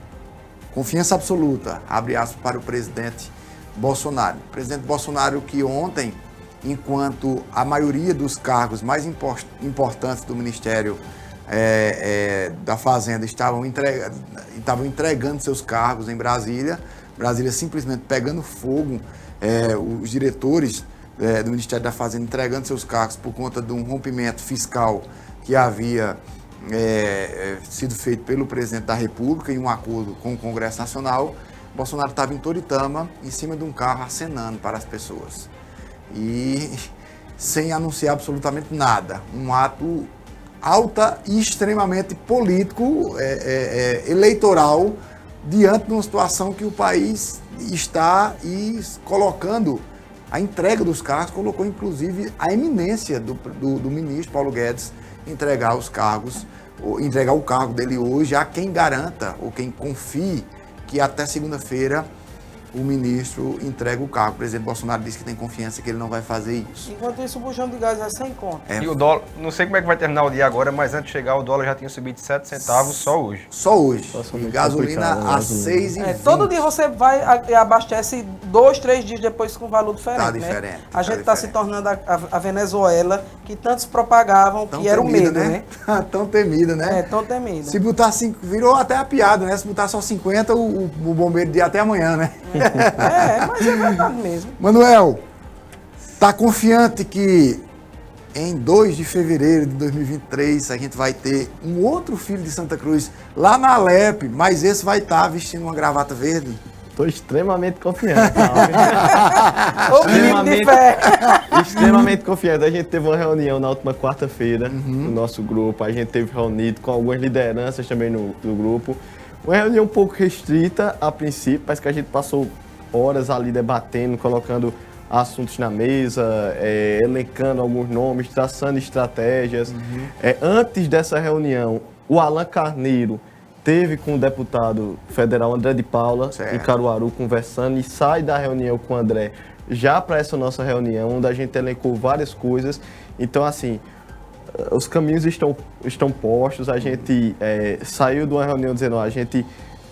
Confiança absoluta, abre aspas para o presidente Bolsonaro. Presidente Bolsonaro que ontem, enquanto a maioria dos cargos mais impor- importantes do Ministério é, é, da Fazenda estavam, entrega- estavam entregando seus cargos em Brasília, Brasília simplesmente pegando fogo, é, os diretores é, do Ministério da Fazenda entregando seus cargos por conta de um rompimento fiscal que havia é, é, sido feito pelo presidente da República em um acordo com o Congresso Nacional. Bolsonaro estava em Toritama, em cima de um carro, acenando para as pessoas. E sem anunciar absolutamente nada. Um ato alta e extremamente político, é, é, é, eleitoral, diante de uma situação que o país está e colocando a entrega dos cargos, colocou inclusive a eminência do, do, do ministro Paulo Guedes entregar os cargos, entregar o cargo dele hoje a quem garanta ou quem confie que até segunda-feira o ministro entrega o cargo. O presidente Bolsonaro disse que tem confiança que ele não vai fazer isso.
Enquanto isso, o bujão de gás é sem conta.
É.
E o dólar, não sei como é que vai terminar o dia agora, mas antes de chegar o dólar já tinha subido de 7 centavos só hoje.
Só hoje.
Situação
E gasolina
né,
a
gasolina.
6,20.
É, todo dia você vai e abastece dois, três dias depois com valor diferente.
Tá
né?
diferente,
A
tá
gente está se
diferente.
tornando a, a- a Venezuela que tantos propagavam
Tão
que era o
temida,
medo, né?
Tão temida, né?
É, tão temido.
Se botar cinco, virou até a piada, né? Se botar só 50, o, o, bombeiro dia até amanhã, né?
É, mas é verdade mesmo.
Manuel, tá confiante que em 2 de fevereiro de 2023 a gente vai ter um outro filho de Santa Cruz lá na Alep, mas esse vai estar vestindo uma gravata verde?
Tô extremamente confiante. tá?
Fé.
extremamente confiante. A gente teve uma reunião na última quarta-feira
Uhum.
no nosso grupo. A gente teve reunido com algumas lideranças também no, no grupo. Uma reunião um pouco restrita a princípio, mas que a gente passou horas ali debatendo, colocando assuntos na mesa, é, elencando alguns nomes, traçando estratégias.
Uhum.
É, antes dessa reunião, o Alan Carneiro teve com o deputado federal André de Paula
Certo.
em Caruaru conversando e sai da reunião com o André já para essa nossa reunião, onde a gente elencou várias coisas. Então, assim, os caminhos estão, estão postos. A gente eh, saiu de uma reunião dizendo, ó, a gente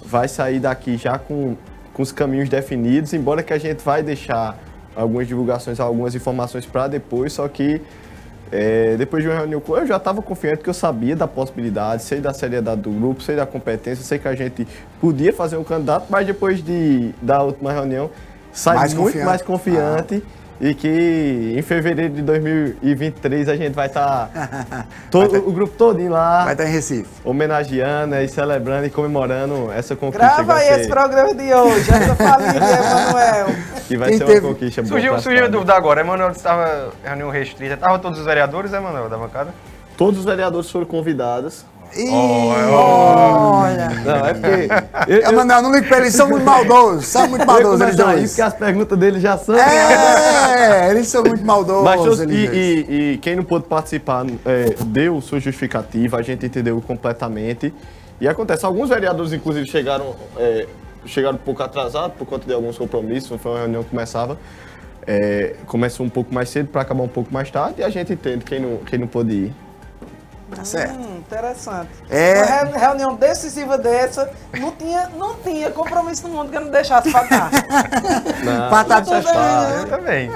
vai sair daqui já com, com os caminhos definidos, embora que a gente vai deixar algumas divulgações, algumas informações para depois, só que eh, depois de uma reunião eu já estava confiante que eu sabia da possibilidade, sei da seriedade do grupo, sei da competência, sei que a gente podia fazer um candidato, mas depois de, da última reunião sai
Mais
muito
confiante.
mais confiante e que em fevereiro de 2023 a gente vai estar todo o grupo todinho lá
Vai estar em Recife.
homenageando e celebrando e comemorando essa conquista
Grava aí esse programa de hoje, essa família de Emanuel.
que vai
Quem
ser
teve-
uma conquista boa
Surgiu,
pra
surgiu a dúvida agora. Emanuel estava em reunião restrita. Estavam todos os vereadores, Emanuel, da bancada?
Todos os vereadores foram convidados.
Ih,
Olha.
Não, é porque eu, eu,
Manuel, não ligue pra eles, são muito maldosos, são muito
eu
maldosos eles dois.
porque as perguntas dele já são
É, eles são muito maldosos.
Mas
eles
e, e- e quem não pôde participar é, deu sua justificativa, a gente entendeu completamente. E acontece, alguns vereadores, inclusive, chegaram, é, chegaram um pouco atrasados por conta de alguns compromissos, foi uma reunião que começava. é, começou um pouco mais cedo para acabar um pouco mais tarde e a gente entende quem não, quem não pôde ir.
Tá certo.
Hum, interessante.
É.
Uma re- reunião decisiva dessa, não tinha, não tinha compromisso no mundo que eu não deixasse faltar.
Não,
Batata
faz parte,
Eu também.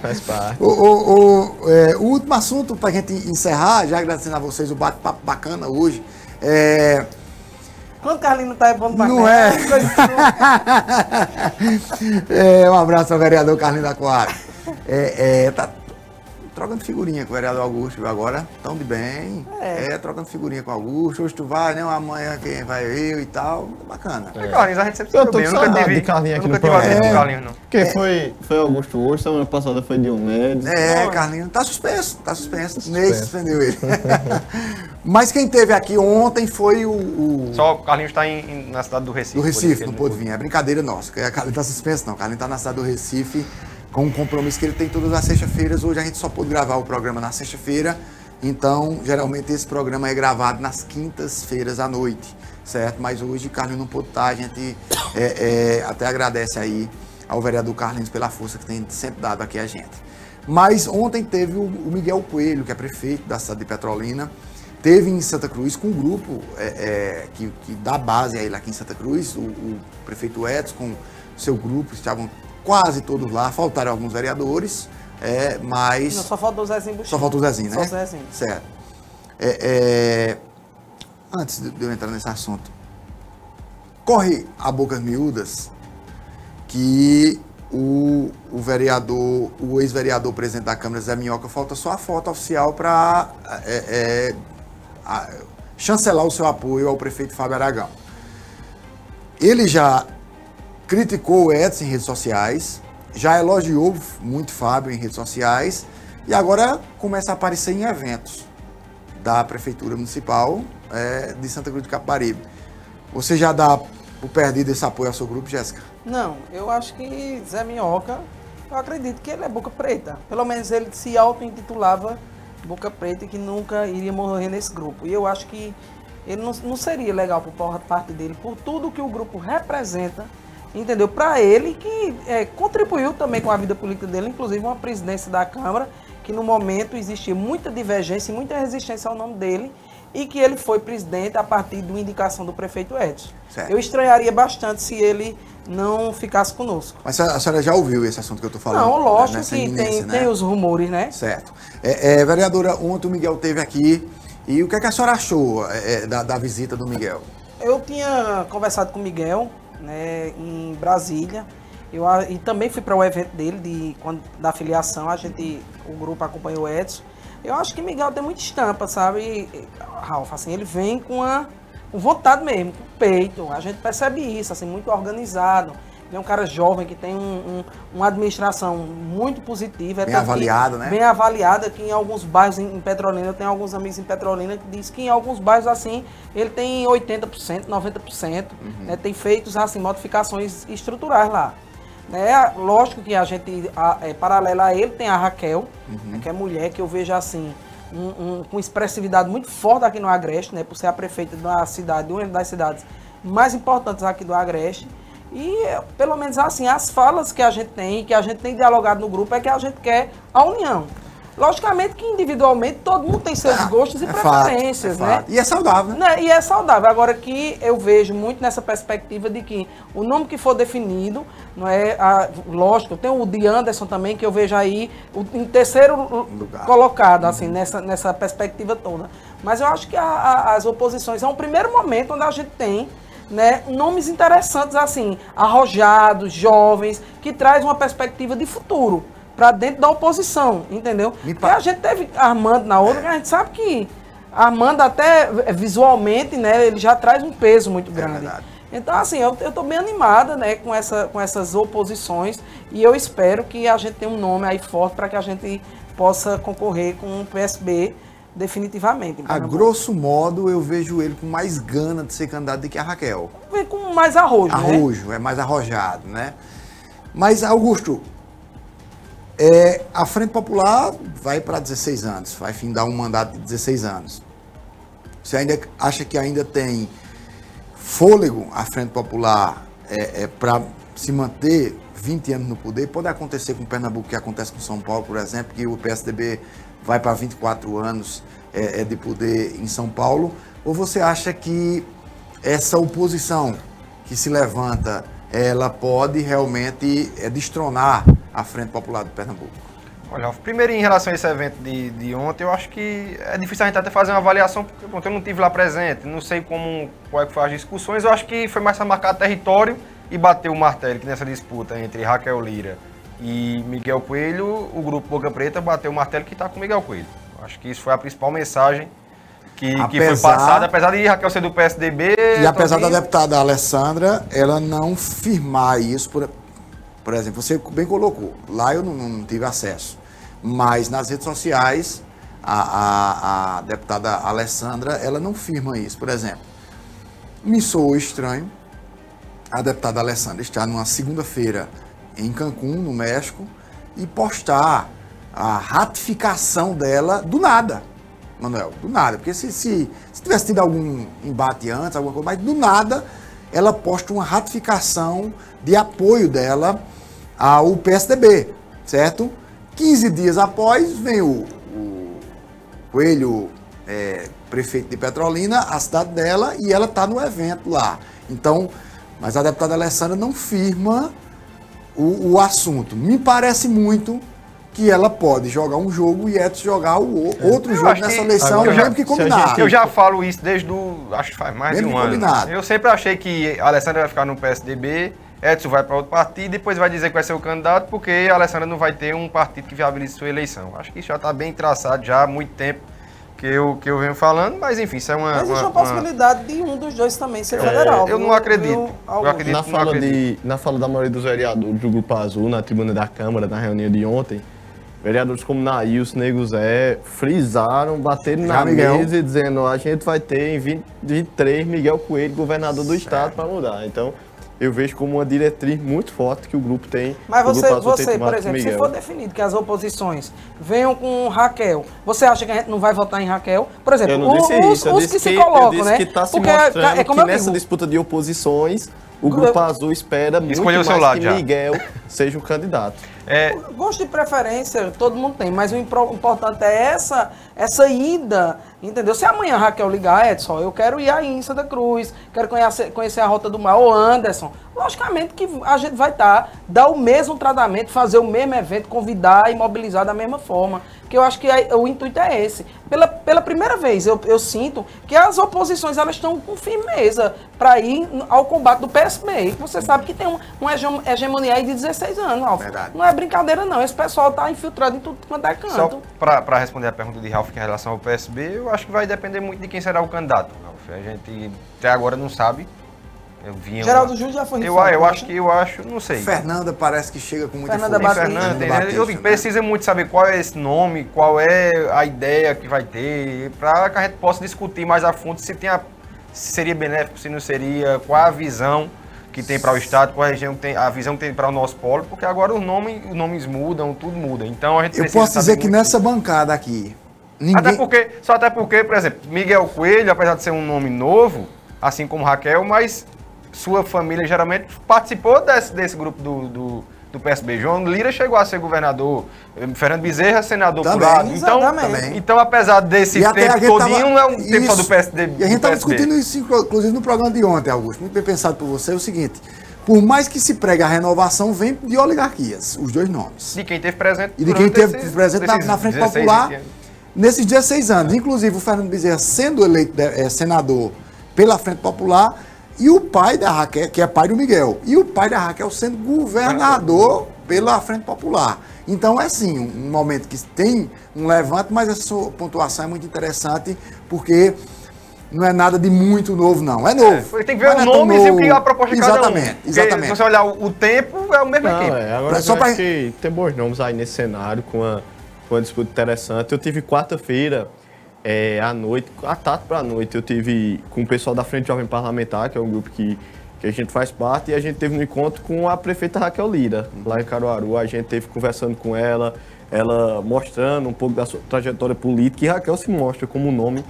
faz parte.
O, o- o- é, o último assunto para a gente encerrar, já agradecendo a vocês o bate-papo bacana hoje. É,
Quando o Carlinho tá é bom pra
Não é. é, um abraço ao vereador Carlinhos da Coara. É, é, tá trocando figurinha com o vereador Augusto viu, agora, tão de bem.
É.
É. trocando figurinha com o Augusto. Hoje tu vai, né? Amanhã quem vai eu e tal. Bacana.
Carlinhos, a gente sempre se
Eu tô
bem. Eu
com
nunca tive,
de Carlinhos aqui
nunca
no
tive atrito com Carlinhos, não.
Quem foi, foi Augusto hoje, semana passada foi Diomedes.
É, Carlinhos, tá suspenso, tá suspenso. Ney suspendeu ele. Mas quem teve aqui ontem foi o, o-
Só o Carlinhos está em, em- na cidade do Recife.
do Recife, não pôde vir. É brincadeira nossa. Carlinhos tá suspenso, não. O Carlinhos tá na cidade do Recife com um compromisso que ele tem todas as sextas-feiras. Hoje a gente só pôde gravar o programa na sexta-feira. Então, geralmente esse programa é gravado nas quintas-feiras à noite, certo? Mas hoje Carlinhos não pôde estar. A gente é, é, até agradece aí ao vereador Carlinhos pela força que tem sempre dado aqui a gente. Mas ontem teve o, Miguel Coelho, que é prefeito da cidade de Petrolina, teve em Santa Cruz com um grupo é, é, que, que dá base a ele aqui em Santa Cruz, o, o prefeito Edson com seu grupo, estavam quase todos lá, faltaram alguns vereadores, é, mas
Não, só faltou o Zezinho Buxinho.
só faltou o Zezinho, né?
Só o Zezinho.
Certo. É, é, Antes de eu entrar nesse assunto, corre a bocas miúdas que o, o vereador, o ex-vereador presidente da Câmara, Zé Minhoca, falta só a foto oficial para chancelar o seu apoio ao prefeito Fábio Aragão. Ele já criticou o Edson em redes sociais, já elogiou muito Fábio em redes sociais e agora começa a aparecer em eventos da Prefeitura Municipal é, de Santa Cruz de Capibaribe. Você já dá por perdido esse apoio ao seu grupo, Jéssica?
Não, eu acho que Zé Minhoca, eu acredito que ele é boca preta. Pelo menos ele se auto-intitulava boca preta e que nunca iria morrer nesse grupo. E eu acho que ele não, não seria legal por parte dele, por tudo que o grupo representa, entendeu? Para ele, que é, contribuiu também com a vida política dele, inclusive uma presidência da Câmara, que no momento existia muita divergência e muita resistência ao nome dele, e que ele foi presidente a partir de uma indicação do prefeito Edson.
Certo.
Eu estranharia bastante se ele não ficasse conosco.
Mas a senhora já ouviu esse assunto que eu estou falando?
Não, lógico
nessa
que tem,
né?
tem os rumores, né?
Certo. É, é, vereadora, ontem o Miguel teve aqui. E o que, é que a senhora achou é, da, da visita do Miguel?
Eu tinha conversado com o Miguel né, em Brasília. Eu, e também fui para o evento dele de, quando, da filiação. A gente, o grupo acompanhou o Edson. Eu acho que Miguel tem muita estampa, sabe, Ralf? Assim, ele vem com, a, com vontade mesmo, com peito. A gente percebe isso, assim, muito organizado. É um cara jovem que tem um- um- uma administração muito positiva. É
Bem avaliado, né?
Bem avaliada, que em alguns bairros em, Petrolina, eu tenho alguns amigos em Petrolina que diz que em alguns bairros assim, ele tem 80%, 90%, né, tem feitos assim, modificações estruturais lá. Né? Lógico que a gente, a, é, paralela a ele, tem a Raquel, né, que é mulher, que eu vejo assim, um, um- com expressividade muito forte aqui no Agreste, né, por ser a prefeita da cidade, de uma das cidades mais importantes aqui do Agreste. E, pelo menos assim, as falas que a gente tem, que a gente tem dialogado no grupo, é que a gente quer a união. Logicamente que individualmente todo mundo tem seus gostos e
É fato,
preferências,
é
né?
fato. E é saudável, né?
E é saudável. Agora que eu vejo muito nessa perspectiva de que o nome que for definido, não é a- lógico, tem o de Anderson também, que eu vejo aí o, em terceiro lu-
Lugar.
colocado, assim, nessa, nessa perspectiva toda. Mas eu acho que a- a- as oposições é um primeiro momento onde a gente tem né, nomes interessantes, assim, arrojados, jovens, que traz uma perspectiva de futuro para dentro da oposição, entendeu? E
pa-
a gente teve Armando na outra, que a gente sabe que Armando até visualmente, né, ele já traz um peso muito grande.
verdade.
então, assim, eu, tô bem animada, né, com, essa, com essas oposições e eu espero que a gente tenha um nome aí forte para que a gente possa concorrer com o PSB definitivamente.
A grosso modo, eu vejo ele com mais gana de ser candidato do que a Raquel.
Vem com mais arrojo, né?
Arrojo, é mais arrojado, né? Mas, Augusto, é, a Frente Popular vai para 16 anos, vai findar um mandato de 16 anos. Você ainda acha que ainda tem fôlego a Frente Popular é, para se manter 20 anos no poder? Pode acontecer com Pernambuco, que acontece com São Paulo, por exemplo, que o PSDB vai para 24 anos é, é, de poder em São Paulo? Ou você acha que essa oposição que se levanta, ela pode realmente é, destronar a Frente Popular de Pernambuco?
Olha, primeiro em relação a esse evento de, de ontem, eu acho que é difícil a gente até fazer uma avaliação, porque pronto, eu não estive lá presente, não sei como qual é que foi as discussões, eu acho que foi mais para marcar território e bater o martelo, que nessa disputa entre Raquel Lira e Miguel Coelho, o grupo Boca Preta bateu o martelo que está com Miguel Coelho. Acho que isso foi a principal mensagem que, que foi
Apesar-
passada, apesar de Raquel ser do PSDB.
E apesar da
Toninho-
deputada Alessandra, ela não firmar isso, por, por exemplo, você bem colocou, lá eu não, não tive acesso, mas nas redes sociais, a, a- a deputada Alessandra, ela não firma isso, por exemplo. Me soou estranho a deputada Alessandra estar numa segunda-feira em Cancún, no México, e postar a ratificação dela do nada. Manuel, do nada. Porque se, se, se tivesse tido algum embate antes, alguma coisa, mas do nada ela posta uma ratificação de apoio dela ao PSDB, certo? 15 dias após vem o, o Coelho, é, prefeito de Petrolina, a cidade dela, e ela está no evento lá. Então, mas a deputada Alessandra não firma o, o assunto. Me parece muito que ela pode jogar um jogo e Edson jogar o o- outro
Eu
jogo nessa eleição,
Agora,
mesmo que combinado.
gente-
Eu já falo isso desde o. Acho que faz mais
Mesmo
de um ano.
combinado.
Eu sempre achei que a Alessandra vai ficar no PSDB, Edson vai para outro partido e depois vai dizer que vai ser o candidato, porque a Alessandra não vai ter um partido que viabilize sua eleição. Acho que isso já está bem traçado já há muito tempo que eu, que eu venho falando, mas enfim, isso é uma.
Mas existe
uma-
uma possibilidade de um dos dois também ser
É,
federal.
eu não acredito. Eu acredito.
Na
não
fala,
acredito.
de, na fala da maioria dos vereadores do Grupo Azul, na tribuna da Câmara, na reunião de ontem, vereadores como Nails, Nego Zé, frisaram, bateram
Já,
na
Miguel.
mesa e dizendo a gente vai ter em 2023 Miguel Coelho, governador do estado, para mudar. Então, eu vejo como uma diretriz muito forte que o grupo tem.
Mas
Grupo
você, você por exemplo, se for definido que as oposições venham com Raquel, você acha que a gente não vai votar em Raquel? Por exemplo,
Eu não
o-
disse
os,
isso, eu
os
disse
que,
que,
se colocam,
eu disse
né?
que está se
Porque é-
mostrando
é como
que
eu
nessa
digo,
disputa de oposições, o Grupo Azul espera muito
Escolheu o
mais
seu lado
que
já.
Miguel seja o candidato.
É,
Gosto de preferência, todo mundo tem, mas o importante é essa, essa ida, entendeu? Se amanhã a Raquel ligar, Edson, eu quero ir aí em Santa Cruz, quero conhecer, conhecer a Rota do Mar, ou Anderson, logicamente que a gente vai estar, dar o mesmo tratamento, fazer o mesmo evento, convidar e mobilizar da mesma forma, que eu acho que o intuito é esse. Pela, pela primeira vez, eu, eu sinto que as oposições, elas estão com firmeza para ir ao combate do PSB, você sabe que tem um- uma hege- hegemonia aí de 16 anos, Alfa.
Verdade.
Não é brincadeira, não. Esse pessoal tá infiltrado em tudo quanto é canto.
Só para responder a pergunta de Ralf em relação ao PSB, eu acho que vai depender muito de quem será o candidato. Ralf. A gente até agora não sabe. Eu vinha
Geraldo
uma-
Júnior já foi
eu,
rifado,
eu
né?
acho que eu acho, não sei.
Fernanda parece que chega com muita
Fernanda
força.
Batista.
Fernanda,
Batista,
eu digo,
né?
precisa muito saber qual é esse nome, qual é a ideia que vai ter, para que a gente possa discutir mais a fundo se, tem a- se seria benéfico, se não seria, qual a visão que tem para o Estado, qual a região que tem, a visão que tem para o nosso polo, porque agora os nomes, os nomes mudam, tudo muda. Então a gente
Eu posso dizer que nessa bancada aqui,
até
ninguém...
porque, só até porque, por exemplo, Miguel Coelho, apesar de ser um nome novo, assim como Raquel, mas sua família geralmente participou desse, desse grupo do, do, do PSB. João Lira chegou a ser governador, eh, Fernando Bezerra, senador por
Também,
lá. Então,
exatamente.
então, apesar desse
E
tempo todinho, não é um tempo só do. PSD.
E a gente estava discutindo isso, inclu- inclusive, no programa de ontem, Augusto. Muito bem pensado por você. É o seguinte: por mais que se pregue a renovação, vem de oligarquias, os dois nomes.
De quem teve presente
E de quem teve
esses-
presente na, na Frente
16,
Popular
20 anos.
nesses 16 anos. Inclusive, o Fernando Bezerra sendo eleito eh, senador pela Frente Popular e o pai da Raquel, que é pai do Miguel, e o pai da Raquel sendo governador pela Frente Popular. Então é sim um, momento que tem um levante, mas essa sua pontuação é muito interessante porque não é nada de muito novo, não. É novo.
Foi- Tem que ver
é tão
nomes e o que a proposta de cada um.
Exatamente, exatamente.
Se você olhar o, o tempo, é o mesmo
Não,
tempo.
é, agora
Só
eu
pra-
acho que tem bons nomes aí nesse cenário, com uma, com uma disputa interessante. Eu tive quarta-feira, é, à noite, à tarde para a noite, eu tive com o pessoal da Frente Jovem Parlamentar, que é um grupo que, que a gente faz parte, e a gente teve um encontro com a prefeita Raquel Lira, lá em Caruaru. A gente teve conversando com ela, ela mostrando um pouco da sua trajetória política, e Raquel se mostra como um nome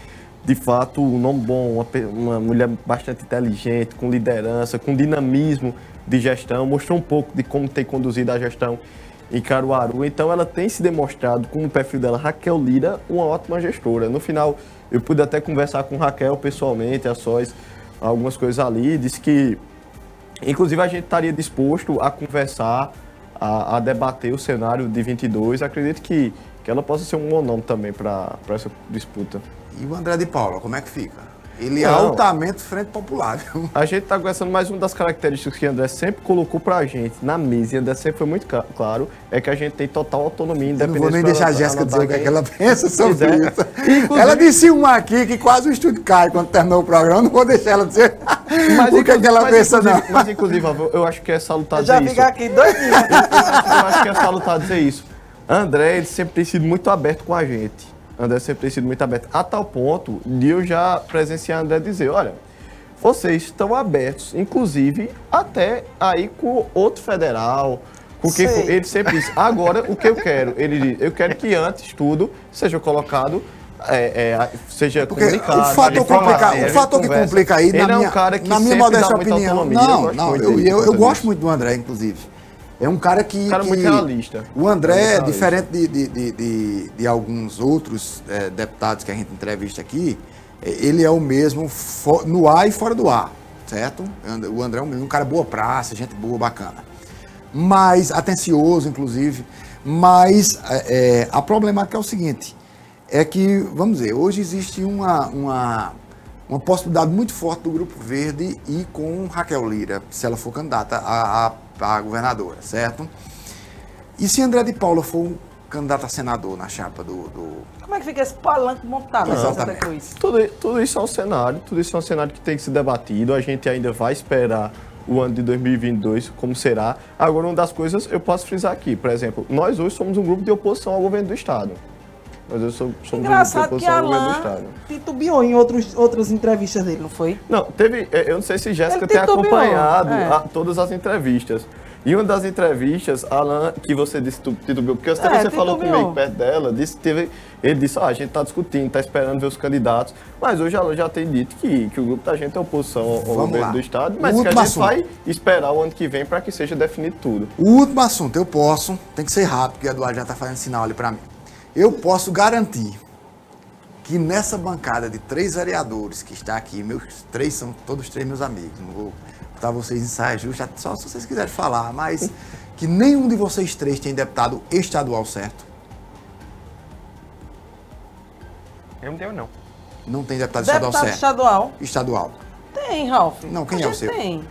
de fato, um nome bom, uma, uma mulher bastante inteligente, com liderança, com dinamismo de gestão, mostrou um pouco de como tem conduzido a gestão em Caruaru. Então, ela tem se demonstrado, com o perfil dela, Raquel Lira, uma ótima gestora. No final, eu pude até conversar com Raquel pessoalmente, a sós, algumas coisas ali, disse que Inclusive, a gente estaria disposto a conversar, a, a debater o cenário de 22. Acredito que, que ela possa ser um bom nome também para essa disputa.
E o André de Paula, como é que fica? Ele é
Não.
altamente frente popular. viu?
A gente está conversando mais uma das características que André sempre colocou para a gente na mesa, e André sempre foi muito ca- claro, é que a gente tem total autonomia,
Eu
independente
não vou nem deixar a Jéssica dizer o que, é que ela pensa sobre
Pois é.
isso.
Inclusive-
Ela disse uma aqui que quase o estúdio cai quando terminou o programa. Não vou deixar ela dizer o que, é que ela
mas,
pensa, não.
mas, inclusive, eu acho que é salutar
Eu já
dizer
fica
isso.
aqui dois dias.
eu acho que é salutar dizer isso. André, ele sempre tem sido muito aberto com a gente. André sempre tem sido muito aberto. A tal ponto de eu já presenciar André dizer, olha, vocês estão abertos, inclusive, até aí com outro federal, com quem
Sei.
Ele sempre disse, agora o que eu quero? Ele diz, eu quero que antes tudo seja colocado. é, é, seja
Porque
comunicado.
o fator,
informado,
complica, o fator que
conversa.
complica aí,
Ele
na
é
minha,
um cara que
na minha modesta opinião. Não, não, eu, eu, eu gosto muito do André, inclusive. É um cara que.
Um cara
que-
muito realista.
O André,
realista.
diferente de, de, de, de- alguns outros eh, deputados que a gente entrevista aqui, eh, ele é o mesmo fo- no ar e fora do ar, certo? O André é um, um cara boa praça, gente boa, bacana. Mas, atencioso, inclusive. Mas eh, eh, a problemática é o seguinte: é que, vamos dizer, hoje existe uma, uma, uma possibilidade muito forte do Grupo Verde e com Raquel Lira, se ela for candidata a, a, a governadora, certo? E se André de Paula for um candidato a senador na chapa do. do-
Como é que fica esse palanque montado Santa
Exatamente.
Cruz?
Tudo, tudo isso é um cenário, tudo isso é um cenário que tem que ser debatido. A gente ainda vai esperar o ano de 2022, como será. Agora, uma das coisas eu posso frisar aqui, por exemplo, nós hoje somos um grupo de oposição ao governo do Estado. Somos um grupo de
Engraçado que
oposição ao governo do
Alain
Estado.
titubeou em outros, outras entrevistas dele, não foi?
Não, teve. eh, Eu não sei se Jéssica tem acompanhado
é.
a- todas as entrevistas. E uma das entrevistas, Alan, que você disse tu- titubeou, porque até
É,
você falou comigo perto dela, disse, teve, ele disse, ah, a gente está discutindo, está esperando ver os candidatos. Mas hoje Alan já tem dito que, que o grupo da gente é oposição ao,
Vamos
governo
lá.
do Estado, mas que a
último
gente
assunto.
vai esperar o ano que vem para que seja definido tudo.
O último assunto, eu posso, tem que ser rápido, porque o Eduardo já está fazendo sinal ali para mim. Eu posso garantir que nessa bancada de três vereadores que está aqui, meus três são todos três meus amigos, não vou botar vocês em saia justa, só se vocês quiserem falar, mas que nenhum de vocês três tem deputado estadual certo.
Eu não tenho, não.
Não tem deputado estadual
Deputado
certo.
estadual.
Estadual.
Tem, Ralf.
Não, quem
A
é o seu?
Tem.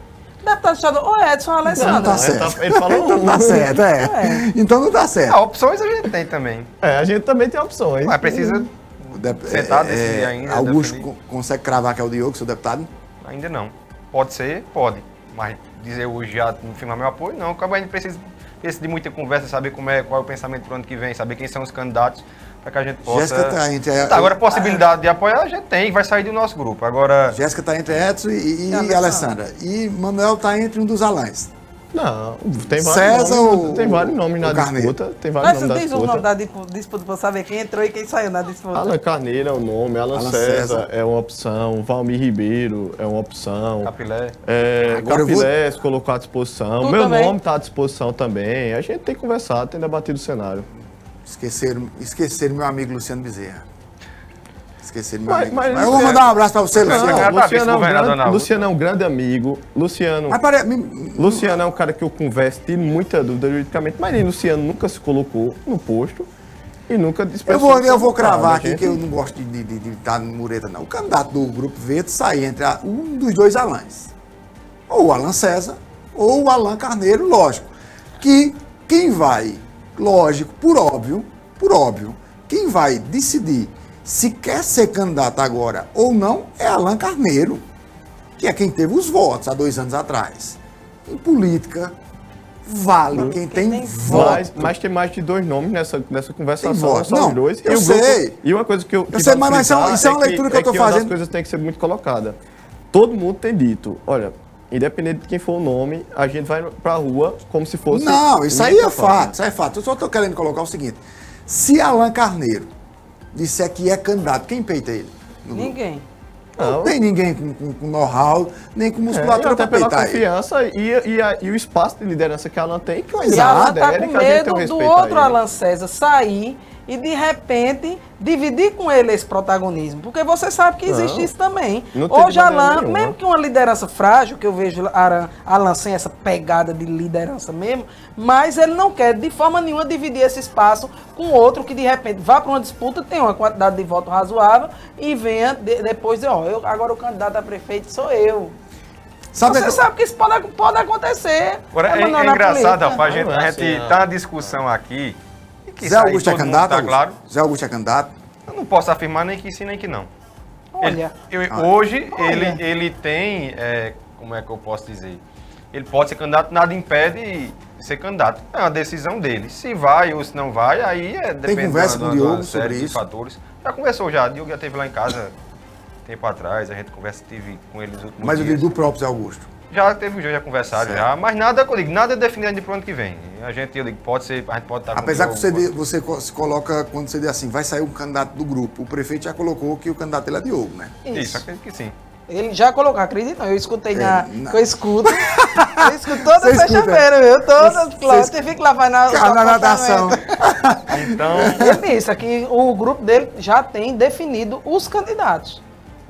Deputado estadual. Ô, Edson Alessandro.
Não tá
Ele
certo.
tá- ele falou
Então
um.
tá certo, é. Então não tá certo.
Ah, opções a gente tem também.
É, a gente também tem opções.
Mas precisa.
O dep-
Sentado, decidir ainda,
Augusto
definir.
co- consegue cravar que é o Diogo, seu deputado?
Ainda não. Pode ser, pode. Mas dizer hoje já não firmar meu apoio, não. Acaba a gente precisa, precisa de muita conversa, saber como é, qual é o pensamento pro ano que vem, saber quem são os candidatos, para que a gente possa.
Jéssica tá entre.
Tá, agora, possibilidade de apoiar a gente tem, vai sair do nosso grupo. Agora,
Jéssica tá entre Edson e, e,
E Alessandra.
E Manuel tá entre um dos Alães.
Não, tem vários
César
nomes,
ou-
tem vários nomes na
Carneiro?
disputa. Tem vários
Mas
nomes na
diz o nome
disputa.
da dispu- disputa pra saber quem entrou e quem saiu na disputa.
Alan Carneiro é o nome, Alan,
Alan
César,
César.
é uma opção, Valmir Ribeiro é uma opção.
Capilé.
É,
Agora vou-
Capilé se colocou à disposição.
Tu
Meu
também.
nome está à disposição também. A gente tem conversado, tem debatido o cenário.
Esqueceram, esqueceram meu amigo Luciano Bezerra. Esqueceram meu
Mas-
amigo.
mas
Mas, eu vou mandar um abraço pra você,
Não,
Luciano.
Luciano- tá
Luciano, é um grande. Luciano é um grande amigo. Luciano,
Mas pare... me-
Luciano é um cara que eu converso, tenho muita dúvida juridicamente, mas Luciano nunca se colocou no posto e nunca
eu vou, eu vou cravar
A
aqui
gente-
que eu não gosto de estar de, de, estar no mureta, não. O candidato do Grupo Verde sai entre a- um dos dois Alães. Ou o Alan César, ou o Alan Carneiro, lógico. Que quem vai, lógico, por óbvio, por óbvio, quem vai decidir se quer ser candidato agora ou não é Alan Carneiro, que é quem teve os votos há dois anos atrás. Em política, vale quem tem,
tem
voto.
Mas, mas tem mais de dois nomes nessa, nessa conversação, só
Não,
os dois.
eu
e o grupo-
sei.
e uma coisa que eu.
Eu
que
sei,
vale
mas- mas isso é uma-
frisar
isso é uma leitura que eu tô
é que Uma
fazendo.
das coisas tem que ser muito colocada. Todo mundo tem dito, olha, independente de quem for o nome, a gente vai pra rua como se fosse.
Não, isso aí é fato, isso aí é fato. Eu só estou querendo colocar o seguinte: se Alan Carneiro disser que é candidato, quem peita ele?
Ninguém.
Não
Não.
tem ninguém com, com- com know-how, nem com
É, e
musculatura
até
para
pela
peitar ele.
confiança e, e, a- e o espaço de liderança que a Alan tem, que é
E
Exato.
Alan
idade
tá com medo
um
do outro
ele.
Alan César sair e de repente dividir com ele esse protagonismo. Porque você sabe que existe
Não.
isso também. Hoje, Alan,
nenhuma.
mesmo que uma liderança frágil, que eu vejo Aran- Alan sem essa pegada de liderança mesmo, mas ele não quer de forma nenhuma dividir esse espaço com outro que de repente vá para uma disputa, tenha uma quantidade de voto razoável e venha de- depois dizer, ó, eu, agora o candidato a prefeito sou eu.
Sabe
Você
que-
sabe que isso pode, pode acontecer.
Agora, é, é
na
engraçado. Rafa, a gente,
é
a
assim,
na discussão aqui. Que
Zé Augusto é candidato?
Tá claro.
Zé Augusto é candidato?
Eu não posso afirmar nem que sim, nem que não.
Olha.
Ele- eu-
Ah.
hoje,
Olha.
ele, ele tem, é, como é que eu posso dizer? Ele pode ser candidato, nada impede de ser candidato. É uma decisão dele. Se vai ou se não vai, aí é depende
conversa
de
com o Diogo
série
sobre
de
isso?
fatores. Já conversou já, o Diogo já esteve lá em casa tempo atrás, a gente conversa, tive com ele nos últimos
Mas eu digo do próprio Zé Augusto.
Já teve um já conversaram
Certo.
já, mas nada, eu digo, nada é definido ainda pro ano que vem. A gente, eu digo, pode ser, a gente pode estar com
Apesar que
o
você,
Diogo,
de- você se coloca, quando você diz assim, vai sair um candidato do grupo. O prefeito já colocou que o candidato ele é Diogo, né?
Isso, acredito que sim.
Ele já colocou, acredito não. Eu escutei na.
É, na-
que Eu escuto. Eu escuto toda sexta-feira, viu? Todas, claro.
você
fica lá, vai na. o
Cara, na natação.
Então,
Ele disse que o grupo dele já tem definido os candidatos.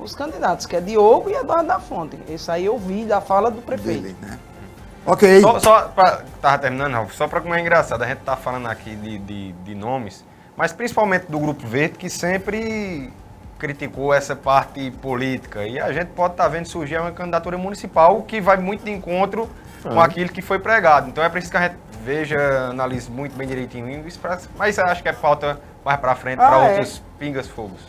Os candidatos, que é Diogo e Eduardo da Fonte. Isso aí eu vi da fala do prefeito.
Dele, né? Ok.
Só, só pra, tava terminando, Ralf, só para como é engraçado, a gente tá falando aqui de, de, de nomes, mas principalmente do Grupo Verde, que sempre criticou essa parte política. E a gente pode estar vendo surgir uma candidatura municipal que vai muito de encontro com aquilo que foi pregado. Então é preciso que a gente veja, analise muito bem direitinho isso, pra, mas acho que é pauta mais pra frente
Ah,
pra
é.
outros pingas fogos.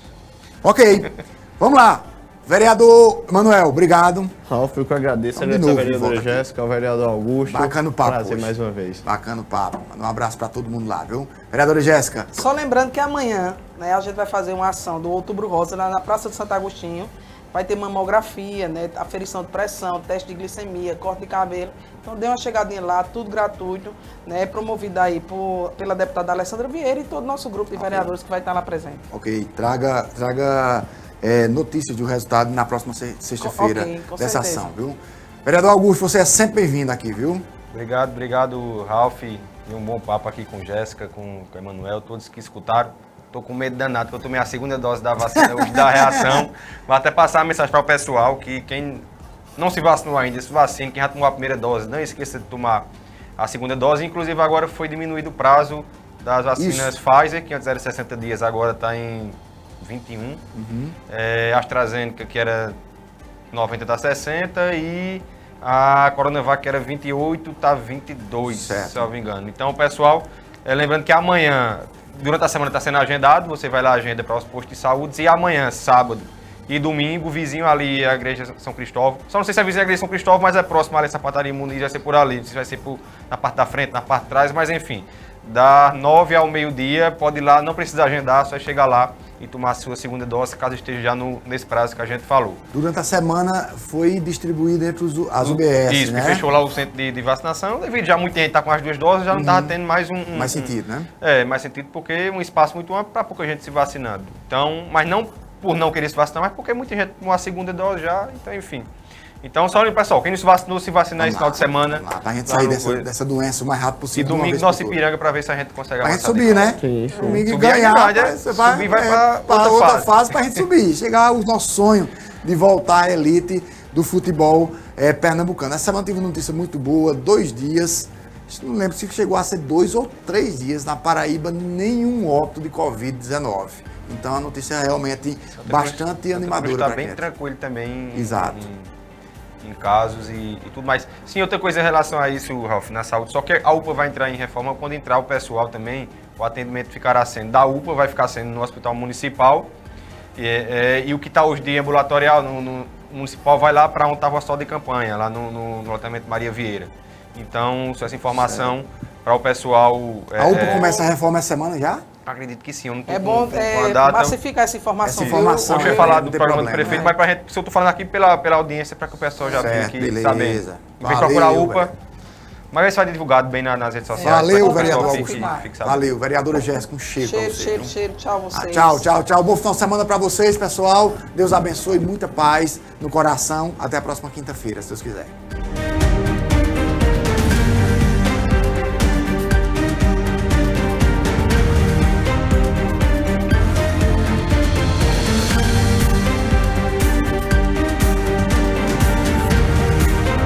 Ok, vamos lá. Vereador Manuel, obrigado.
Ralf, eu que agradeço. A
novo,
vereadora. Jéssica, ao vereador Augusto.
Bacana o papo
Prazer
hoje.
mais uma vez.
Bacana o papo. Manda um abraço pra todo mundo lá, viu? Vereadora Jéssica,
Só lembrando que amanhã né, a gente vai fazer uma ação do Outubro Rosa lá na Praça de Santo Agostinho. Vai ter mamografia, né, aferição de pressão, teste de glicemia, corte de cabelo. Então dê uma chegadinha lá, tudo gratuito, né, promovido aí por, pela deputada Alessandra Vieira e todo o nosso grupo de vereadores que vai estar lá presente.
ok, traga, traga é, notícias do resultado na próxima se- sexta-feira
Ok, com
dessa
certeza.
ação, viu? Vereador Augusto, você é sempre bem-vindo aqui, viu?
Obrigado, obrigado, Ralf. E um bom papo aqui com Jéssica, com com o Emanuel, todos que escutaram. Tô com medo danado, porque eu tomei a segunda dose da vacina hoje da reação. Vou até passar a mensagem para o pessoal que quem não se vacinou ainda, se vacine, quem já tomou a primeira dose, não esqueça de tomar a segunda dose. Inclusive agora foi diminuído o prazo das vacinas Pfizer, que antes era 60 dias, agora está em 21. É, AstraZeneca, que era 90 tá 60 e a Coronavac que era 28 tá 22,
Certo.
se eu não me engano. Então, pessoal, é, lembrando que amanhã, durante a semana está sendo agendado, você vai lá agenda para os postos de saúde e amanhã, sábado e domingo, vizinho ali a igreja São Cristóvão. Só não sei se é vizinho a igreja São Cristóvão, mas é próximo ali, sapataria Muniz, vai ser por ali, se vai ser por, na parte da frente, na parte de trás, mas enfim. Da 9 ao meio-dia, pode ir lá, não precisa agendar, só chegar lá e tomar a sua segunda dose, caso esteja já no, nesse prazo que a gente falou.
Durante a semana foi distribuído entre os, as UBS,
Isso,
né?
fechou lá o centro de, de vacinação, devido já muita gente tá com as duas doses, já não estava tendo mais um, um-
Mais sentido, né?
É, mais sentido porque é um espaço muito amplo para pouca gente se vacinando. Então, mas não por não querer se vacinar, mas porque muita gente tomou a segunda dose já, então enfim. Então, só pessoal, quem não se vacinou, se vacinar esse final de semana.
Lá, pra gente sair dessa,
coisa.
dessa doença o mais rápido
E
possível. uma
domingo, nosso. Ipiranga, para ver se a gente consegue
Pra gente
avançar.
subir, né?
Sim, sim.
Domingo e
Subir é
ganhar,
verdade, é.
mas você vai,
Subir vai
é,
pra
pra
outra
outra
fase.
fase pra gente subir. Chegar ao nosso sonho de voltar à elite do futebol é, pernambucano. Essa semana tive uma notícia muito boa, dois dias. Não lembro se chegou a ser dois ou três dias na Paraíba, nenhum óbito de Covid-19. Então a notícia é realmente bastante animadora.
Está
pra
bem tranquilo também
Exato.
em, em casos e, e tudo mais. Sim, outra coisa em relação a isso, Ralf, na saúde, só que a UPA vai entrar em reforma quando entrar o pessoal também, o atendimento ficará sendo da UPA, vai ficar sendo no hospital municipal. E, é, e o que está hoje de ambulatorial no, no municipal vai lá para onde estava o hospital de campanha, lá no, no, no loteamento Maria Vieira. Então, essa informação para o pessoal.
A UPA
é,
começa a reforma essa semana já?
Acredito que sim, eu não tô
É bom
com, com
é,
a data.
massificar essa informação.
Essa informação,
Hoje eu
é,
falar do programa do
problema,
prefeito,
né?
mas pra gente, se eu tô falando aqui pela, pela audiência, para que o pessoal já
Certo,
fique
beleza.
sabendo. Em vez de
Valeu,
procurar a UPA,
velho.
mas vai ser divulgado bem na- nas redes sociais.
Valeu, vereador Augusto. Valeu, vereadora Jéssica, um cheiro, pra
Cheiro,
você.
cheiro,
viu?
cheiro. Tchau,
Ah,
vocês.
tchau, tchau, tchau. Bom final de semana pra vocês, pessoal. Deus abençoe, muita paz no coração. Até a próxima quinta-feira, se Deus quiser.